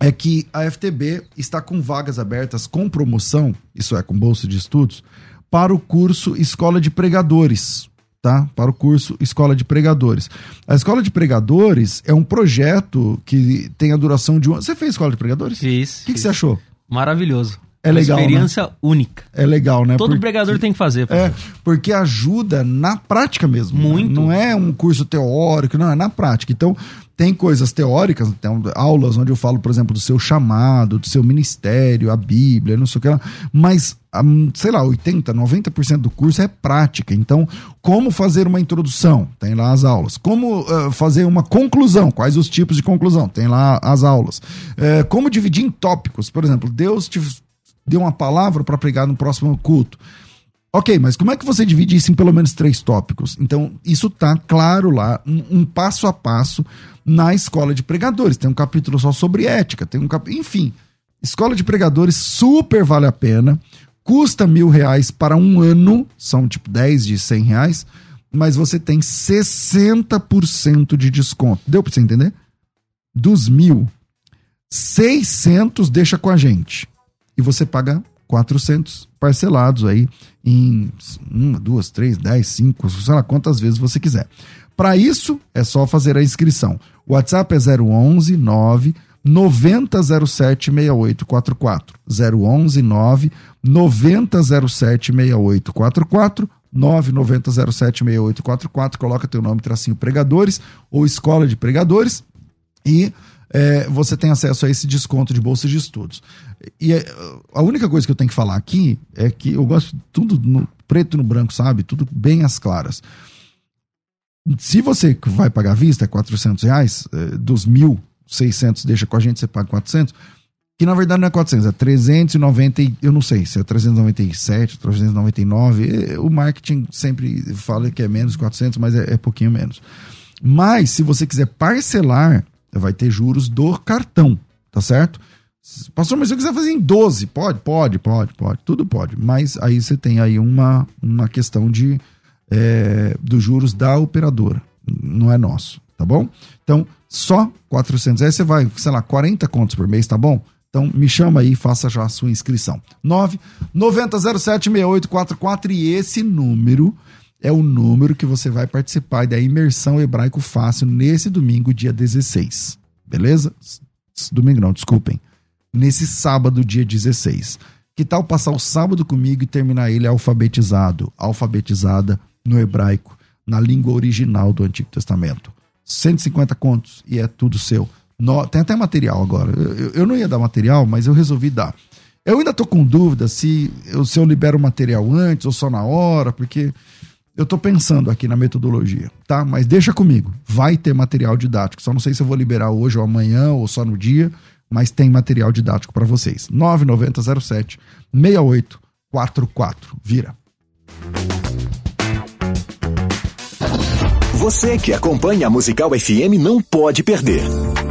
é que a FTB está com vagas abertas com promoção, isso é, com bolsa de estudos, para o curso Escola de Pregadores, tá? Para o curso Escola de Pregadores. A Escola de Pregadores é um projeto que tem a duração de um Você fez Escola de Pregadores? Fiz. O que, que você achou? Maravilhoso. É legal. Uma experiência né? única. É legal, né? Todo porque... pregador tem que fazer. É, porque ajuda na prática mesmo. Muito. Né? Não é um curso teórico, não, é na prática. Então, tem coisas teóricas, tem aulas onde eu falo, por exemplo, do seu chamado, do seu ministério, a Bíblia, não sei o que lá, mas, sei lá, 80%, 90% do curso é prática. Então, como fazer uma introdução? Tem lá as aulas. Como uh, fazer uma conclusão? Quais os tipos de conclusão? Tem lá as aulas. Uh, como dividir em tópicos? Por exemplo, Deus te deu uma palavra para pregar no próximo culto. Ok, mas como é que você divide isso em pelo menos três tópicos? Então, isso tá claro lá, um, um passo a passo na escola de pregadores. Tem um capítulo só sobre ética, tem um capítulo. Enfim, escola de pregadores super vale a pena. Custa mil reais para um ano, são tipo 10 de 100 reais, mas você tem 60% de desconto. Deu para você entender? Dos mil, 600 deixa com a gente e você paga 400 parcelados aí em uma, duas, três, dez, cinco, sei lá quantas vezes você quiser. Para isso, é só fazer a inscrição. O WhatsApp é 011 9 9007 6844. 011 9 9007 6844. 99007 6844. Coloca teu nome, tracinho pregadores ou escola de pregadores e é, você tem acesso a esse desconto de bolsa de estudos. E é, a única coisa que eu tenho que falar aqui é que eu gosto de tudo no preto e no branco, sabe? Tudo bem às claras. Se você vai pagar à vista, é 400 reais, é, dos 1.600 deixa com a gente, você paga 400, que na verdade não é 400, é 390, eu não sei se é 397, 399, o marketing sempre fala que é menos 400, mas é, é pouquinho menos. Mas se você quiser parcelar, vai ter juros do cartão, tá certo? Pastor, mas se eu quiser fazer em 12, pode? Pode, pode, pode, tudo pode. Mas aí você tem aí uma, uma questão de é, dos juros da operadora, não é nosso, tá bom? Então, só 400 aí você vai, sei lá, 40 contos por mês, tá bom? Então, me chama aí e faça já a sua inscrição. 9 9007 6844 e esse número é o número que você vai participar da imersão hebraico fácil nesse domingo, dia 16. Beleza? Domingo não, desculpem. Nesse sábado, dia 16. Que tal passar o sábado comigo e terminar ele alfabetizado, alfabetizada no hebraico, na língua original do Antigo Testamento? 150 contos e é tudo seu. No, tem até material agora. Eu, eu, não ia dar material, mas eu resolvi dar. Eu ainda tô com dúvida se eu, se eu libero o material antes ou só na hora, porque eu tô pensando aqui na metodologia, tá? Mas deixa comigo. Vai ter material didático. Só não sei se eu vou liberar hoje ou amanhã ou só no dia, mas tem material didático para vocês. 9907 6844. Vira. Você que acompanha a Musical FM não pode perder.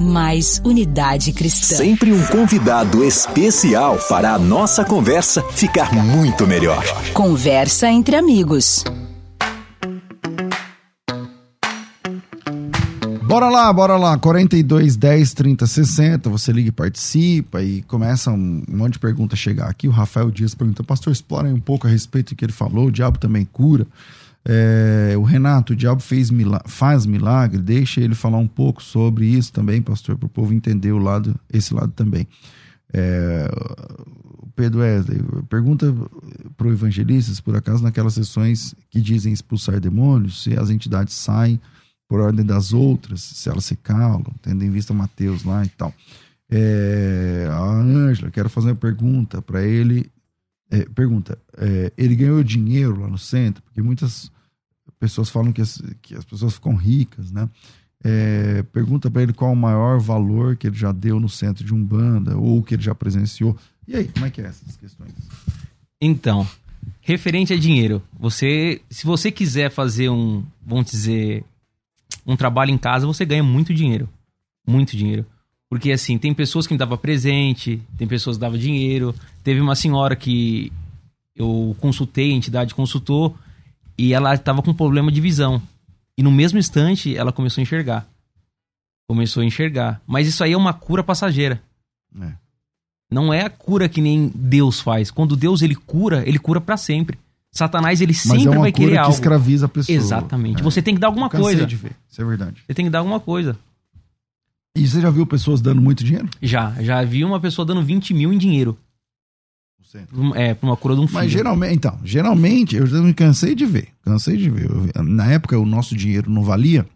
mais unidade cristã. Sempre um convidado especial para a nossa conversa ficar muito melhor. Conversa entre amigos. Bora lá, bora lá. 42 10 30 60. Você liga e participa e começa um, um monte de perguntas a chegar aqui. O Rafael Dias pergunta: Pastor, explorem um pouco a respeito do que ele falou. O diabo também cura. É, o Renato, o diabo fez milagre, faz milagre, deixa ele falar um pouco sobre isso também, pastor, para o povo entender o lado, esse lado também. É, Pedro Wesley pergunta para o evangelista se por acaso naquelas sessões que dizem expulsar demônios, se as entidades saem por ordem das outras, se elas se calam, tendo em vista Mateus lá e tal. É, a Ângela, quero fazer uma pergunta para ele. É, pergunta, é, ele ganhou dinheiro lá no centro? Porque muitas pessoas falam que as, que as pessoas ficam ricas, né? É, pergunta para ele qual o maior valor que ele já deu no centro de Umbanda ou que ele já presenciou. E aí, como é que é essas questões? Então, referente a dinheiro, você, se você quiser fazer um, vamos dizer, um trabalho em casa, você ganha muito dinheiro, muito dinheiro. Porque assim, tem pessoas que me davam presente, tem pessoas que davam dinheiro. Teve uma senhora que eu consultei, a entidade consultou, e ela estava com problema de visão. E no mesmo instante, ela começou a enxergar. Começou a enxergar. Mas isso aí é uma cura passageira. É. Não é a cura que nem Deus faz. Quando Deus ele cura, ele cura para sempre. Satanás ele Mas sempre é vai querer que algo. escraviza a pessoa. Exatamente. É. Você tem que dar alguma coisa. de ver, isso é verdade. Você tem que dar alguma coisa. E você já viu pessoas dando muito dinheiro? Já, já vi uma pessoa dando 20 mil em dinheiro. É, pra uma cura de um filho. Mas geralmente, então, geralmente, eu me cansei de ver. Cansei de ver. Eu- na época, o nosso dinheiro não valia.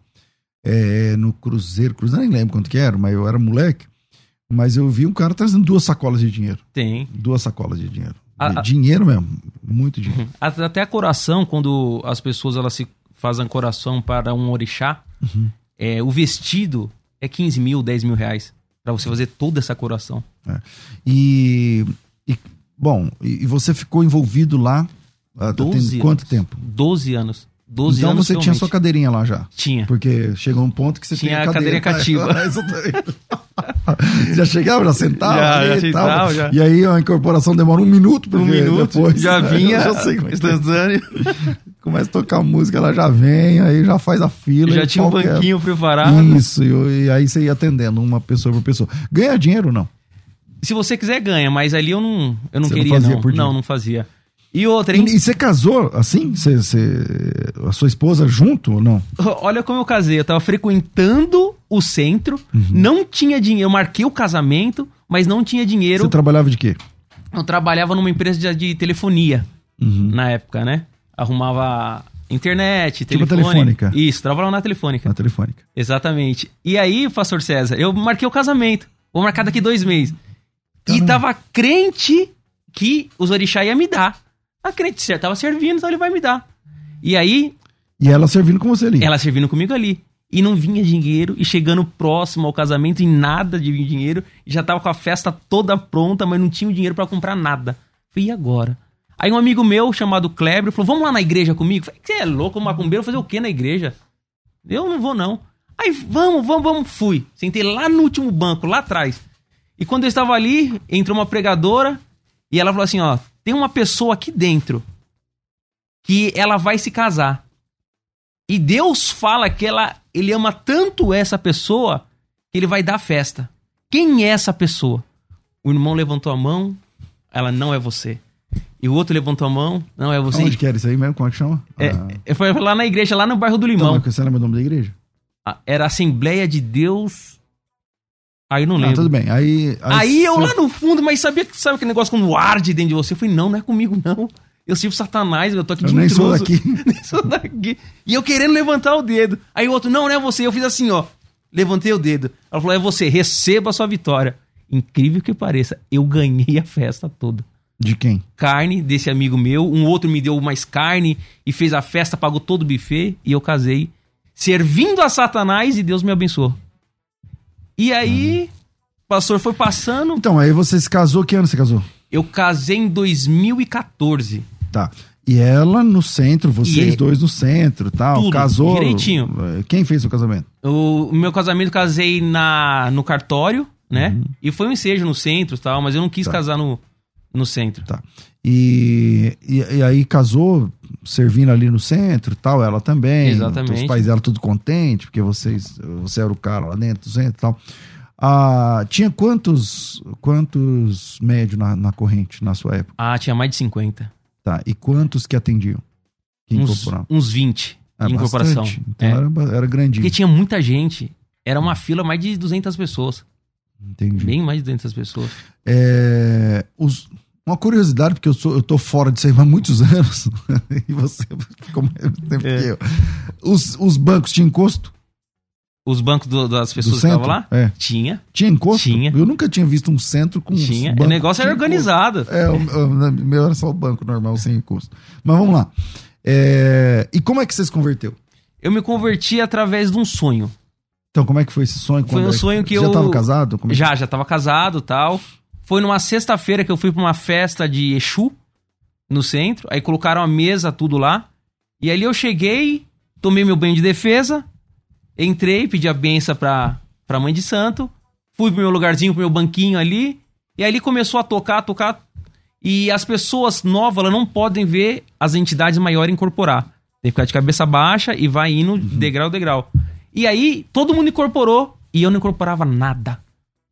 É, no Cruzeiro, Cruzeiro, nem lembro quanto que era, mas eu era moleque. Mas eu vi um cara trazendo duas sacolas de dinheiro. Tem. Duas sacolas de dinheiro. A- dinheiro mesmo. Muito dinheiro. Até até a coração, quando as pessoas elas se fazem coração para um orixá, Uhum. é, o vestido é 15 mil, 10 mil reais. Pra você fazer toda essa coração. E, e, bom, e, e você ficou envolvido lá ah, tem 12 quanto tempo? 12 anos. 12 então anos você tinha realmente. sua cadeirinha lá já. Tinha. Porque chegou um ponto que você Tinha a cadeirinha cativa. Exatamente. já chegava, já sentava? Já, já e sentava, já. E aí a incorporação demora um minuto, porque Um minuto, depois já vinha já sei como é é. instantâneo. Começa a tocar música, ela já vem, aí já faz a fila. Já tinha um banquinho preparado. Isso, e, e aí você ia atendendo uma pessoa por pessoa. Ganha dinheiro ou não? Se você quiser, ganha, mas ali eu não, eu não Você não queria, fazia não. por dinheiro? Não, não fazia. E outra, E, hein? e você casou assim? Você, você- a sua esposa junto ou não? Olha como eu casei. Eu tava frequentando o centro, Uhum. não tinha dinheiro. Eu marquei o casamento, mas não tinha dinheiro. Você trabalhava de quê? Eu trabalhava numa empresa de, de telefonia Uhum. na época, né? Arrumava internet, Tipo telefone. telefônica. Isso, trabalhava na telefônica. Na telefônica. Exatamente. E aí, pastor César, eu marquei o casamento. Vou marcar daqui dois meses. E tava crente que os orixá ia me dar. A crente certo, tava servindo, então ele vai me dar. E aí, E ela servindo com você ali. ela servindo comigo ali. E não vinha dinheiro, e chegando próximo ao casamento, e nada de vir dinheiro. E já tava com a festa toda pronta, mas não tinha o dinheiro pra comprar nada. Falei, e agora? Aí um amigo meu, chamado Kleber, falou, vamos lá na igreja comigo? Falei, você é louco, macumbeiro, fazer o quê na igreja? Eu não vou, não. Aí, vamos, vamos, vamos, fui. Sentei lá no último banco, lá atrás. E quando eu estava ali, entrou uma pregadora, e ela falou assim, ó, tem uma pessoa aqui dentro que ela vai se casar. E Deus fala que ela, ele ama tanto essa pessoa que ele vai dar festa. Quem é essa pessoa? O irmão levantou a mão, ela não é você. E o outro levantou a mão, não é você. Onde que era isso aí mesmo? Como é que chama? É, Ah, Foi lá na igreja, lá no bairro do então, Limão. mas você lembra o nome da igreja? Ah, Era Assembleia de Deus. Aí não Ah, lembro. tudo bem. Aí, Aí eu você- lá no fundo, mas sabia que sabe aquele negócio quando arde dentro de você? Eu falei, não, não é comigo, não. Eu sirvo Satanás, eu tô aqui Eu de nem sou daqui. Nem sou daqui. E eu querendo levantar o dedo. Aí o outro, não, não é você. Eu fiz assim, ó. Levantei o dedo. Ela falou, é você, receba a sua vitória. Incrível que pareça, eu ganhei a festa toda. De quem? Carne desse amigo meu, um outro me deu mais carne e fez a festa, pagou todo o buffet e eu casei servindo a Satanás e Deus me abençoou. E aí, o pastor foi passando, Então, aí você se casou, que ano você casou? eu casei em 2014. Tá. E ela no centro, vocês E- dois no centro tal. Tudo, casou. direitinho. Eh, Quem fez o casamento? O meu casamento casei na, no cartório, né? E foi um ensejo no centro e tal, mas eu não quis Uhum. Tá. casar no, no centro. Tá. E, e, e aí casou servindo ali no centro tal, ela também. Exatamente. Os pais dela tudo contente, porque vocês, você era o cara lá dentro do centro e tal. Ah, tinha quantos quantos médios na, na corrente na sua época? Ah, tinha mais de 50. Tá. E quantos que atendiam? Que Uns, uns 20 É de incorporação. Então É. era, era grandinho. Porque tinha muita gente. Era uma fila mais de 200 pessoas. Entendi. Bem mais de 200 pessoas. É, os- uma curiosidade, porque eu, sou, eu tô fora disso aí há muitos anos, e você ficou mais tempo É. que eu. Os, os bancos tinham encosto? Os bancos do- das pessoas que estavam lá? É. Tinha. Tinha encosto? Tinha. Eu nunca tinha visto um centro com Tinha. O negócio era organizado. encosto. É, o, o, o meu era só o banco normal, sem encosto. Mas vamos lá. É, e como é que você se converteu? Eu me converti através de um sonho. Então, como é que foi esse sonho? Foi um é sonho que já eu- estava casado? É que- Já, já tava casado tal. Foi numa sexta-feira que eu fui pra uma festa de Exu no centro. Aí colocaram a mesa, tudo lá. E ali eu cheguei, tomei meu banho de defesa, entrei, pedi a benção pra, pra mãe de santo, fui pro meu lugarzinho, pro meu banquinho ali. E ali começou a tocar, tocar. E as pessoas novas, não podem ver as entidades maiores incorporar. Tem que ficar de cabeça baixa e vai indo degrau, degrau. E aí, todo mundo incorporou e eu não incorporava nada.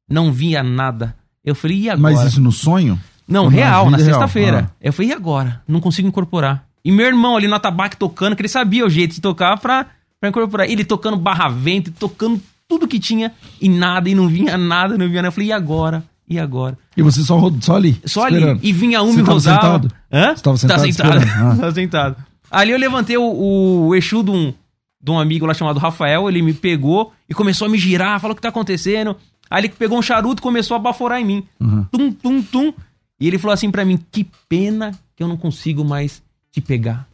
Não via nada. Eu falei, e agora? Mas isso no sonho? Não, Ou na real, na real? sexta-feira. Ah. Eu falei, e agora? Não consigo incorporar. E meu irmão ali no atabaque tocando, que ele sabia o jeito de tocar pra, pra incorporar. Ele tocando barra vento, tocando tudo que tinha e nada, e não vinha nada, não vinha nada. Eu falei, e agora? E agora? E você só, só ali? Só ali. esperando. E vinha um tava rosava. sentado? Hã? Você tava sentado Tá sentado. Ah. Tava sentado. Ali eu levantei o, o, o Exu de um, de um amigo lá chamado Rafael. Ele me pegou e começou a me girar, falou o que tá acontecendo. Aí ele pegou um charuto e começou a baforar em mim. Uhum. Tum, tum, tum. E ele falou assim pra mim: Que pena que eu não consigo mais te pegar.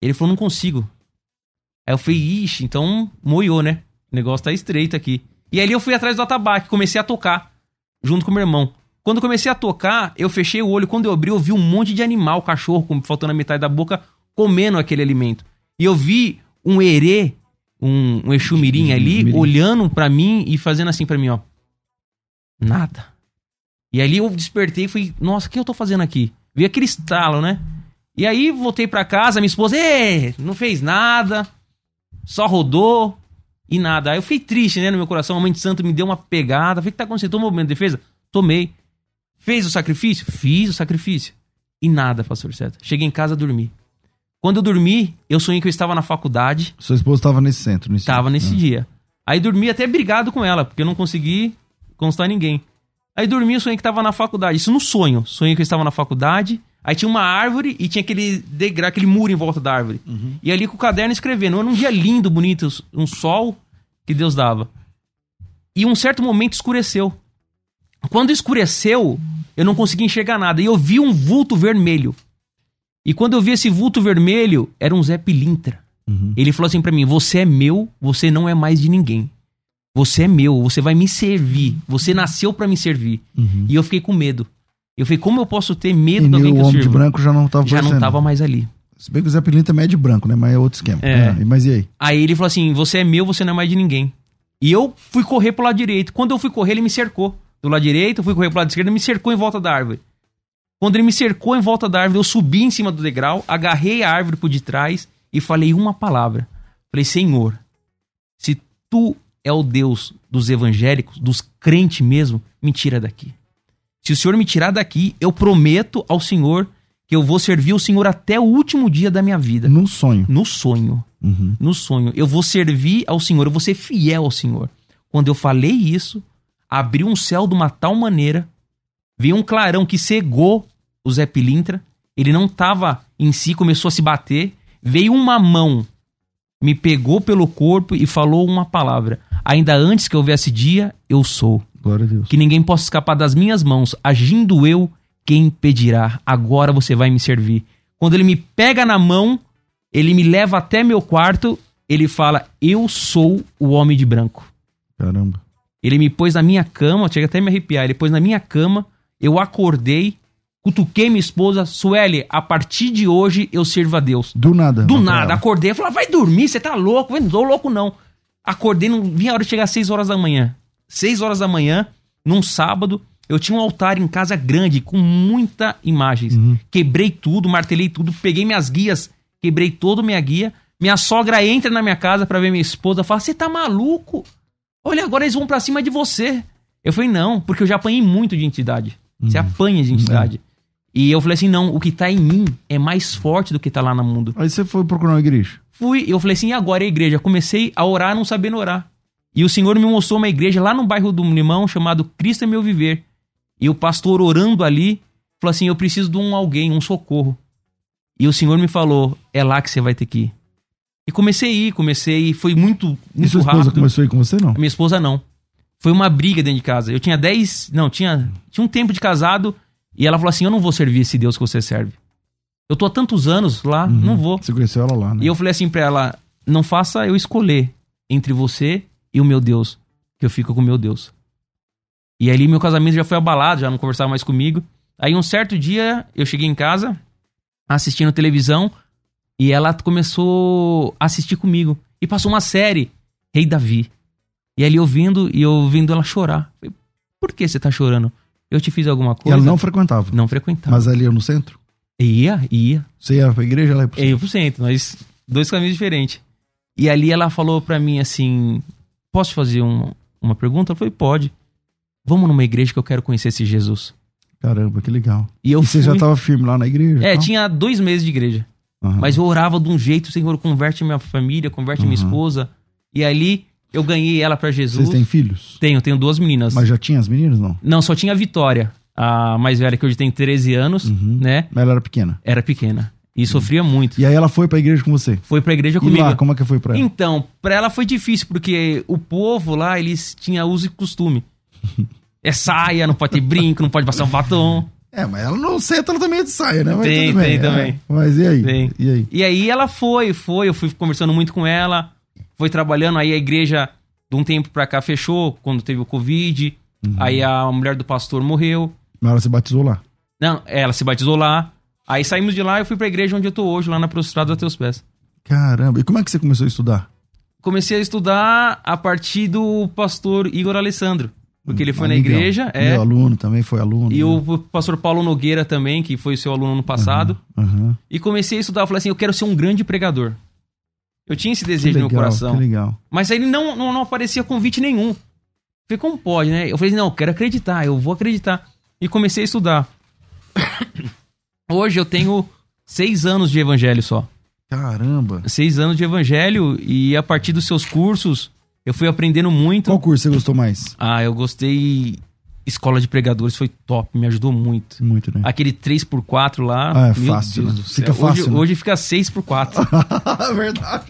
Ele falou: Não consigo. Aí eu falei: Ixi, então moiou, né? O negócio tá estreito aqui. E ali eu fui atrás do atabaque, comecei a tocar, junto com meu irmão. Quando comecei a tocar, eu fechei o olho. Quando eu abri, eu vi um monte de animal, cachorro, faltando a metade da boca, comendo aquele alimento. E eu vi um herê, um, um Exu Mirim ali, Mirim. olhando pra mim e fazendo assim pra mim, ó. Nada. E ali eu despertei e fui, nossa, o que eu tô fazendo aqui? Vi aquele estalo, né? E aí voltei pra casa, minha esposa, Ê, não fez nada, só rodou e nada. Aí eu fiquei triste, né, no meu coração. A mãe de santo me deu uma pegada. Falei, o que tá acontecendo? Tomou momento de defesa? Tomei. Fez o sacrifício? Fiz o sacrifício. E nada, pastor Seta. Cheguei em casa, dormi. Quando eu dormi, eu sonhei que eu estava na faculdade. Sua esposa estava nesse centro. Nesse Tava nesse Ah. dia. Aí dormi até brigado com ela, porque eu não consegui constar ninguém. Aí dormi, eu sonhei que tava na faculdade. Isso no sonho. Sonhei que eu estava na faculdade. Aí tinha uma árvore e tinha aquele degrau, aquele muro em volta da árvore. E ali com o caderno escrevendo. Era um dia lindo, bonito, um sol que Deus dava. E um certo momento escureceu. Quando escureceu, eu não consegui enxergar nada. E eu vi um vulto vermelho. E quando eu vi esse vulto vermelho, era um Zé Pilintra. Ele falou assim pra mim: Você é meu, você não é mais de ninguém. Você é meu, você vai me servir. Você nasceu pra me servir. E eu fiquei com medo. Eu falei: Como eu posso ter medo E de alguém o que eu homem de sirvo? branco já não estava Já não tava mais ali. Se bem que o Zé Pilinta é médio branco, né? Mas é outro esquema. É. Ah, mas e aí? Aí ele falou assim: Você é meu, você não é mais de ninguém. E eu fui correr pro lado direito. Quando eu fui correr, ele me cercou. Do lado direito, eu fui correr pro lado esquerdo, ele me cercou em volta da árvore. Quando ele me cercou em volta da árvore, eu subi em cima do degrau, agarrei a árvore por de trás e falei uma palavra. Falei, Senhor, se tu é o Deus dos evangélicos, dos crentes mesmo, me tira daqui. Se o Senhor me tirar daqui, eu prometo ao Senhor que eu vou servir o Senhor até o último dia da minha vida. No sonho. No sonho. Uhum. No sonho. Eu vou servir ao Senhor, eu vou ser fiel ao Senhor. Quando eu falei isso, abriu um céu de uma tal maneira, veio um clarão que cegou o Zé Pilintra. Ele não estava em si, começou a se bater. Veio uma mão, me pegou pelo corpo e falou uma palavra. Ainda antes que houvesse dia, eu sou. Glória a Deus. Que ninguém possa escapar das minhas mãos. Agindo eu, quem impedirá? Agora você vai me servir. Quando ele me pega na mão, ele me leva até meu quarto, ele fala: Eu sou o homem de branco. Caramba. Ele me pôs na minha cama, chega até a me arrepiar. Ele pôs na minha cama, eu acordei, cutuquei minha esposa, Sueli, a partir de hoje eu sirvo a Deus. Do nada. Do nada, acordei, falei, vai dormir, você tá louco? Eu Não tô louco não. Acordei, não vinha a hora de chegar às 6 horas da manhã. 6 horas da manhã, num sábado, eu tinha um altar em casa grande, com muita imagens. Quebrei tudo, martelei tudo, peguei minhas guias, quebrei toda minha guia. Minha sogra entra na minha casa pra ver minha esposa, fala, você tá maluco? Olha, agora eles vão pra cima de você. Eu falei, não, porque eu já apanhei muito de entidade. Você apanha de entidade. E eu falei assim, não, o que tá em mim é mais forte do que tá lá no mundo. Aí você foi procurar uma igreja. Fui, eu falei assim, e agora a igreja? Comecei a orar não sabendo orar. E o Senhor me mostrou uma igreja lá no bairro do Limão chamado Cristo é Meu Viver. E o pastor orando ali, falou assim, eu preciso de um alguém, um socorro. E o Senhor me falou, é lá que você vai ter que ir. E comecei a ir, comecei foi muito, E muito sua esposa rápido. começou a ir com você, não? A minha esposa não. Foi uma briga dentro de casa. Eu tinha 10. Não, tinha, tinha um tempo de casado. E ela falou assim: Eu não vou servir esse Deus que você serve. Eu tô há tantos anos lá, não vou. Você conheceu ela lá, né? E eu falei assim pra ela: Não faça eu escolher entre você e o meu Deus. Que eu fico com o meu Deus. E ali meu casamento já foi abalado, já não conversava mais comigo. Aí um certo dia eu cheguei em casa, assistindo televisão, e ela começou a assistir comigo. E passou uma série, Rei Davi. E ali eu vindo e eu vendo ela chorar. Falei, Por que você tá chorando? Eu te fiz alguma E coisa? ela não frequentava. Não frequentava. Mas ali no centro? Ia, ia. Você ia pra igreja lá? ia pro É, eu cento, nós dois caminhos diferentes. E ali ela falou pra mim assim: Posso te fazer um- uma pergunta? Eu falei: Pode. Vamos numa igreja que eu quero conhecer esse Jesus. Caramba, que legal. E eu e você fui. já tava firme lá na igreja? É, e tal? tinha dois meses de igreja. Aham. Mas eu orava de um jeito, Senhor, converte minha família, converte minha Uhum. esposa. E ali eu ganhei ela pra Jesus. Vocês têm filhos? Tenho, tenho duas meninas. Mas já tinha as meninas, não? Não, só tinha a Vitória, a mais velha, que hoje tem 13 anos, Uhum. né? Mas ela era pequena. Era pequena. E sofria muito. E aí ela foi pra igreja com você? Foi pra igreja E comigo. lá, como é que foi pra ela? Então, pra ela foi difícil, porque o povo lá, eles tinham uso e costume. É saia, não pode ter brinco, não pode passar um batom. É, mas ela no centro ela também é de saia, né? Mas Tem, tudo bem. tem É. também. Mas e aí? Tem. E aí? E aí ela foi, foi, eu fui conversando muito com ela, foi trabalhando, aí a igreja, de um tempo pra cá, fechou, quando teve o Covid, Uhum. aí a mulher do pastor morreu. Mas ela se batizou lá. Não, ela se batizou lá. Aí saímos de lá e eu fui pra igreja onde eu tô hoje, lá na Prostrada dos Teus Pés. Caramba. E como é que você começou a estudar? Comecei a estudar a partir do pastor Igor Alessandro, porque ele foi na Amigão. igreja, é. Meu aluno também foi aluno. E né? o pastor Paulo Nogueira também, que foi seu aluno no passado. Aham. E comecei a estudar. Eu falei assim: eu quero ser um grande pregador. Eu tinha esse desejo no meu legal, coração. que legal. Mas aí não, não, não aparecia convite nenhum. Falei, como pode, né? Eu falei, não, eu quero acreditar, eu vou acreditar. E comecei a estudar. Hoje eu tenho seis anos de evangelho só. Caramba. Seis anos de evangelho e a partir dos seus cursos eu fui aprendendo muito. Qual curso você gostou mais? Ah, eu gostei. Escola de pregadores foi top, me ajudou muito. Muito, né? Aquele 3x4 lá. Ah, é fácil, né? Fica fácil, Hoje, né? hoje fica 6x4. Verdade.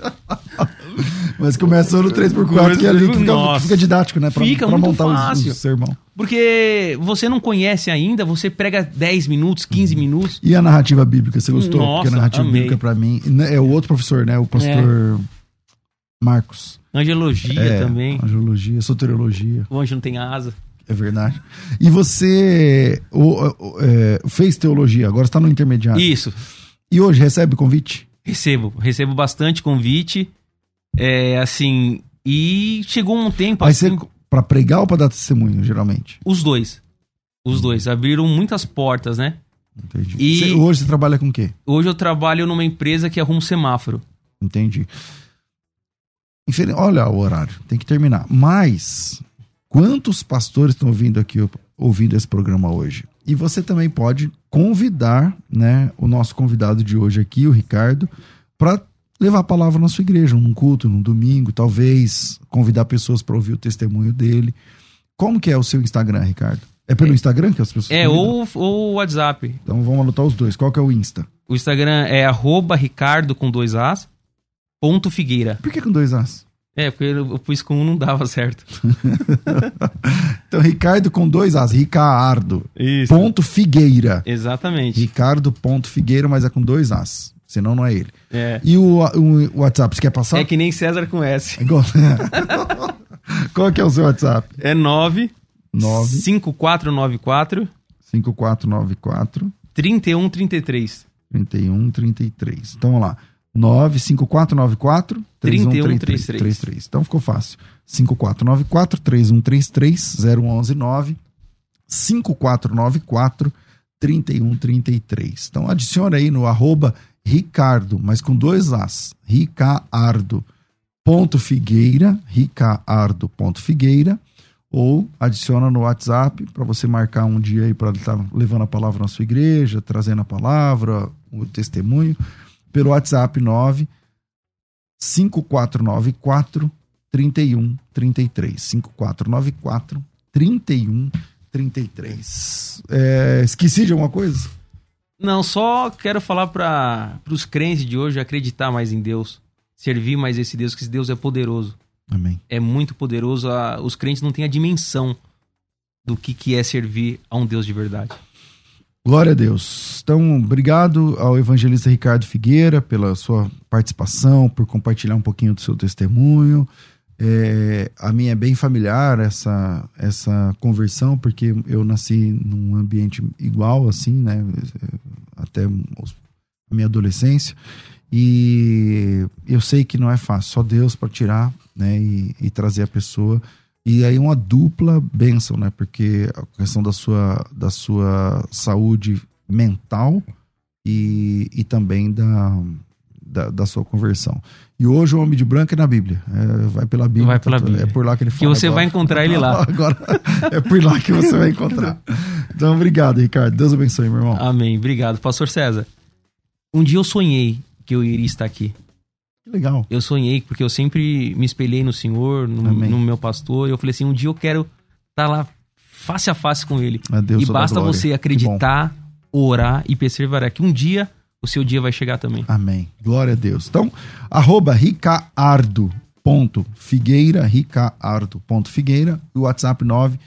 Mas começou no 3x4, que é ali que fica, Nossa. fica didático, né? Pra, Fica pra montar fácil. Os, sermão. Porque você não conhece ainda, você prega 10 minutos, 15 minutos. E a narrativa bíblica, você gostou? Nossa, Porque a narrativa amei. bíblica, pra mim, né, é o outro professor, né? O pastor Marcos. Angelologia É, também. Angelologia, soteriologia, O anjo não tem asa. É verdade. E você o- o- é, fez teologia, agora está no intermediário. Isso, E hoje recebe convite? recebo. Recebo bastante convite. É, assim, e chegou um tempo assim, pra pregar ou pra dar testemunho, geralmente? os dois. Os dois abriram muitas portas, né? Entendi. E- Você- hoje você trabalha com o quê? Hoje eu trabalho numa empresa que arruma um semáforo. Entendi. Olha o horário, tem que terminar. Mas, quantos pastores estão ouvindo aqui, ouvindo esse programa hoje? E você também pode convidar, né, o nosso convidado de hoje aqui, o Ricardo, para levar a palavra na sua igreja, num culto, num domingo, talvez convidar pessoas para ouvir o testemunho dele. Como que é o seu Instagram, Ricardo? É pelo Instagram que as pessoas É, ou ou o WhatsApp. Então vamos anotar os dois. Qual que é o Insta? O Instagram é arroba Ricardo com dois As, ponto Figueira. Por que com dois As? É, porque eu, pus com um, não dava certo. Então, Ricardo com dois As, Ricardo. Isso. Ponto Figueira. Exatamente. Ricardo ponto Figueira, mas é com dois As. Senão não é ele. É. E o, o WhatsApp, você quer passar? É que nem César com S. Igual- Qual que é o seu WhatsApp? É 9 9 5494 5494 3133. 31 33. Então vamos lá. 95494 3133. 3133. Então ficou fácil. 5494 3133 0119 5494 3133. Então adicione aí no arroba Ricardo, mas com dois As. Ricardo ponto Figueira, Ricardo ponto Figueira, ou adiciona no WhatsApp para você marcar um dia aí para estar levando a palavra na sua igreja, trazendo a palavra, o testemunho, pelo WhatsApp 9 5494 3133. 5494 3133. É, esqueci de alguma coisa? Não, só quero falar para os crentes de hoje acreditar mais em Deus. Servir mais esse Deus, que esse Deus é poderoso. Amém. É muito poderoso. a- os crentes não têm a dimensão do que, que é servir a um Deus de verdade. Glória a Deus. Então, obrigado ao evangelista Ricardo Figueira pela sua participação, por compartilhar um pouquinho do seu testemunho. É, a minha é bem familiar essa, essa conversão, porque eu nasci num ambiente igual, assim, né? Até a minha adolescência. E eu sei que não é fácil, só Deus para tirar, né? E, e trazer a pessoa. E aí uma dupla bênção, né? Porque a questão da sua, da sua saúde mental e, e também da, da, da sua conversão. E hoje o Homem de Branco é na Bíblia. É, vai pela Bíblia. Vai pela tanto- Bíblia. É por lá que ele Que fala. você agora. vai encontrar ele lá. Agora é por lá que você vai encontrar. Então, obrigado, Ricardo. Deus abençoe, meu irmão. Amém. Obrigado. Pastor César, um dia eu sonhei que eu iria estar aqui. Legal. Eu sonhei porque eu sempre me espelhei no Senhor, no, no meu pastor. E eu falei assim: um dia eu quero estar lá face a face com ele. A Deus e basta você acreditar, orar e perseverar. Que um dia o seu dia vai chegar também. Amém. Glória a Deus. Então, arroba ricardo.figueira, ricardo.figueira, e o WhatsApp 9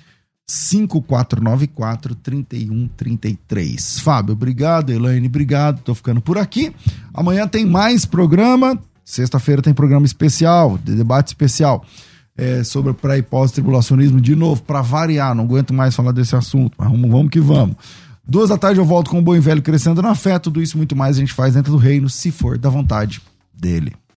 5494 3133. Fábio, obrigado. Elaine, obrigado. Tô ficando por aqui. Amanhã tem mais programa. Sexta-feira tem programa especial, de debate especial. é, sobre pré e pós-tribulacionismo, de novo, para variar, não aguento mais falar desse assunto, mas vamos, vamos que vamos. Duas da tarde eu volto com o Bom e Velho Crescendo na Fé, tudo isso muito mais a gente faz dentro do reino, se for da vontade dele.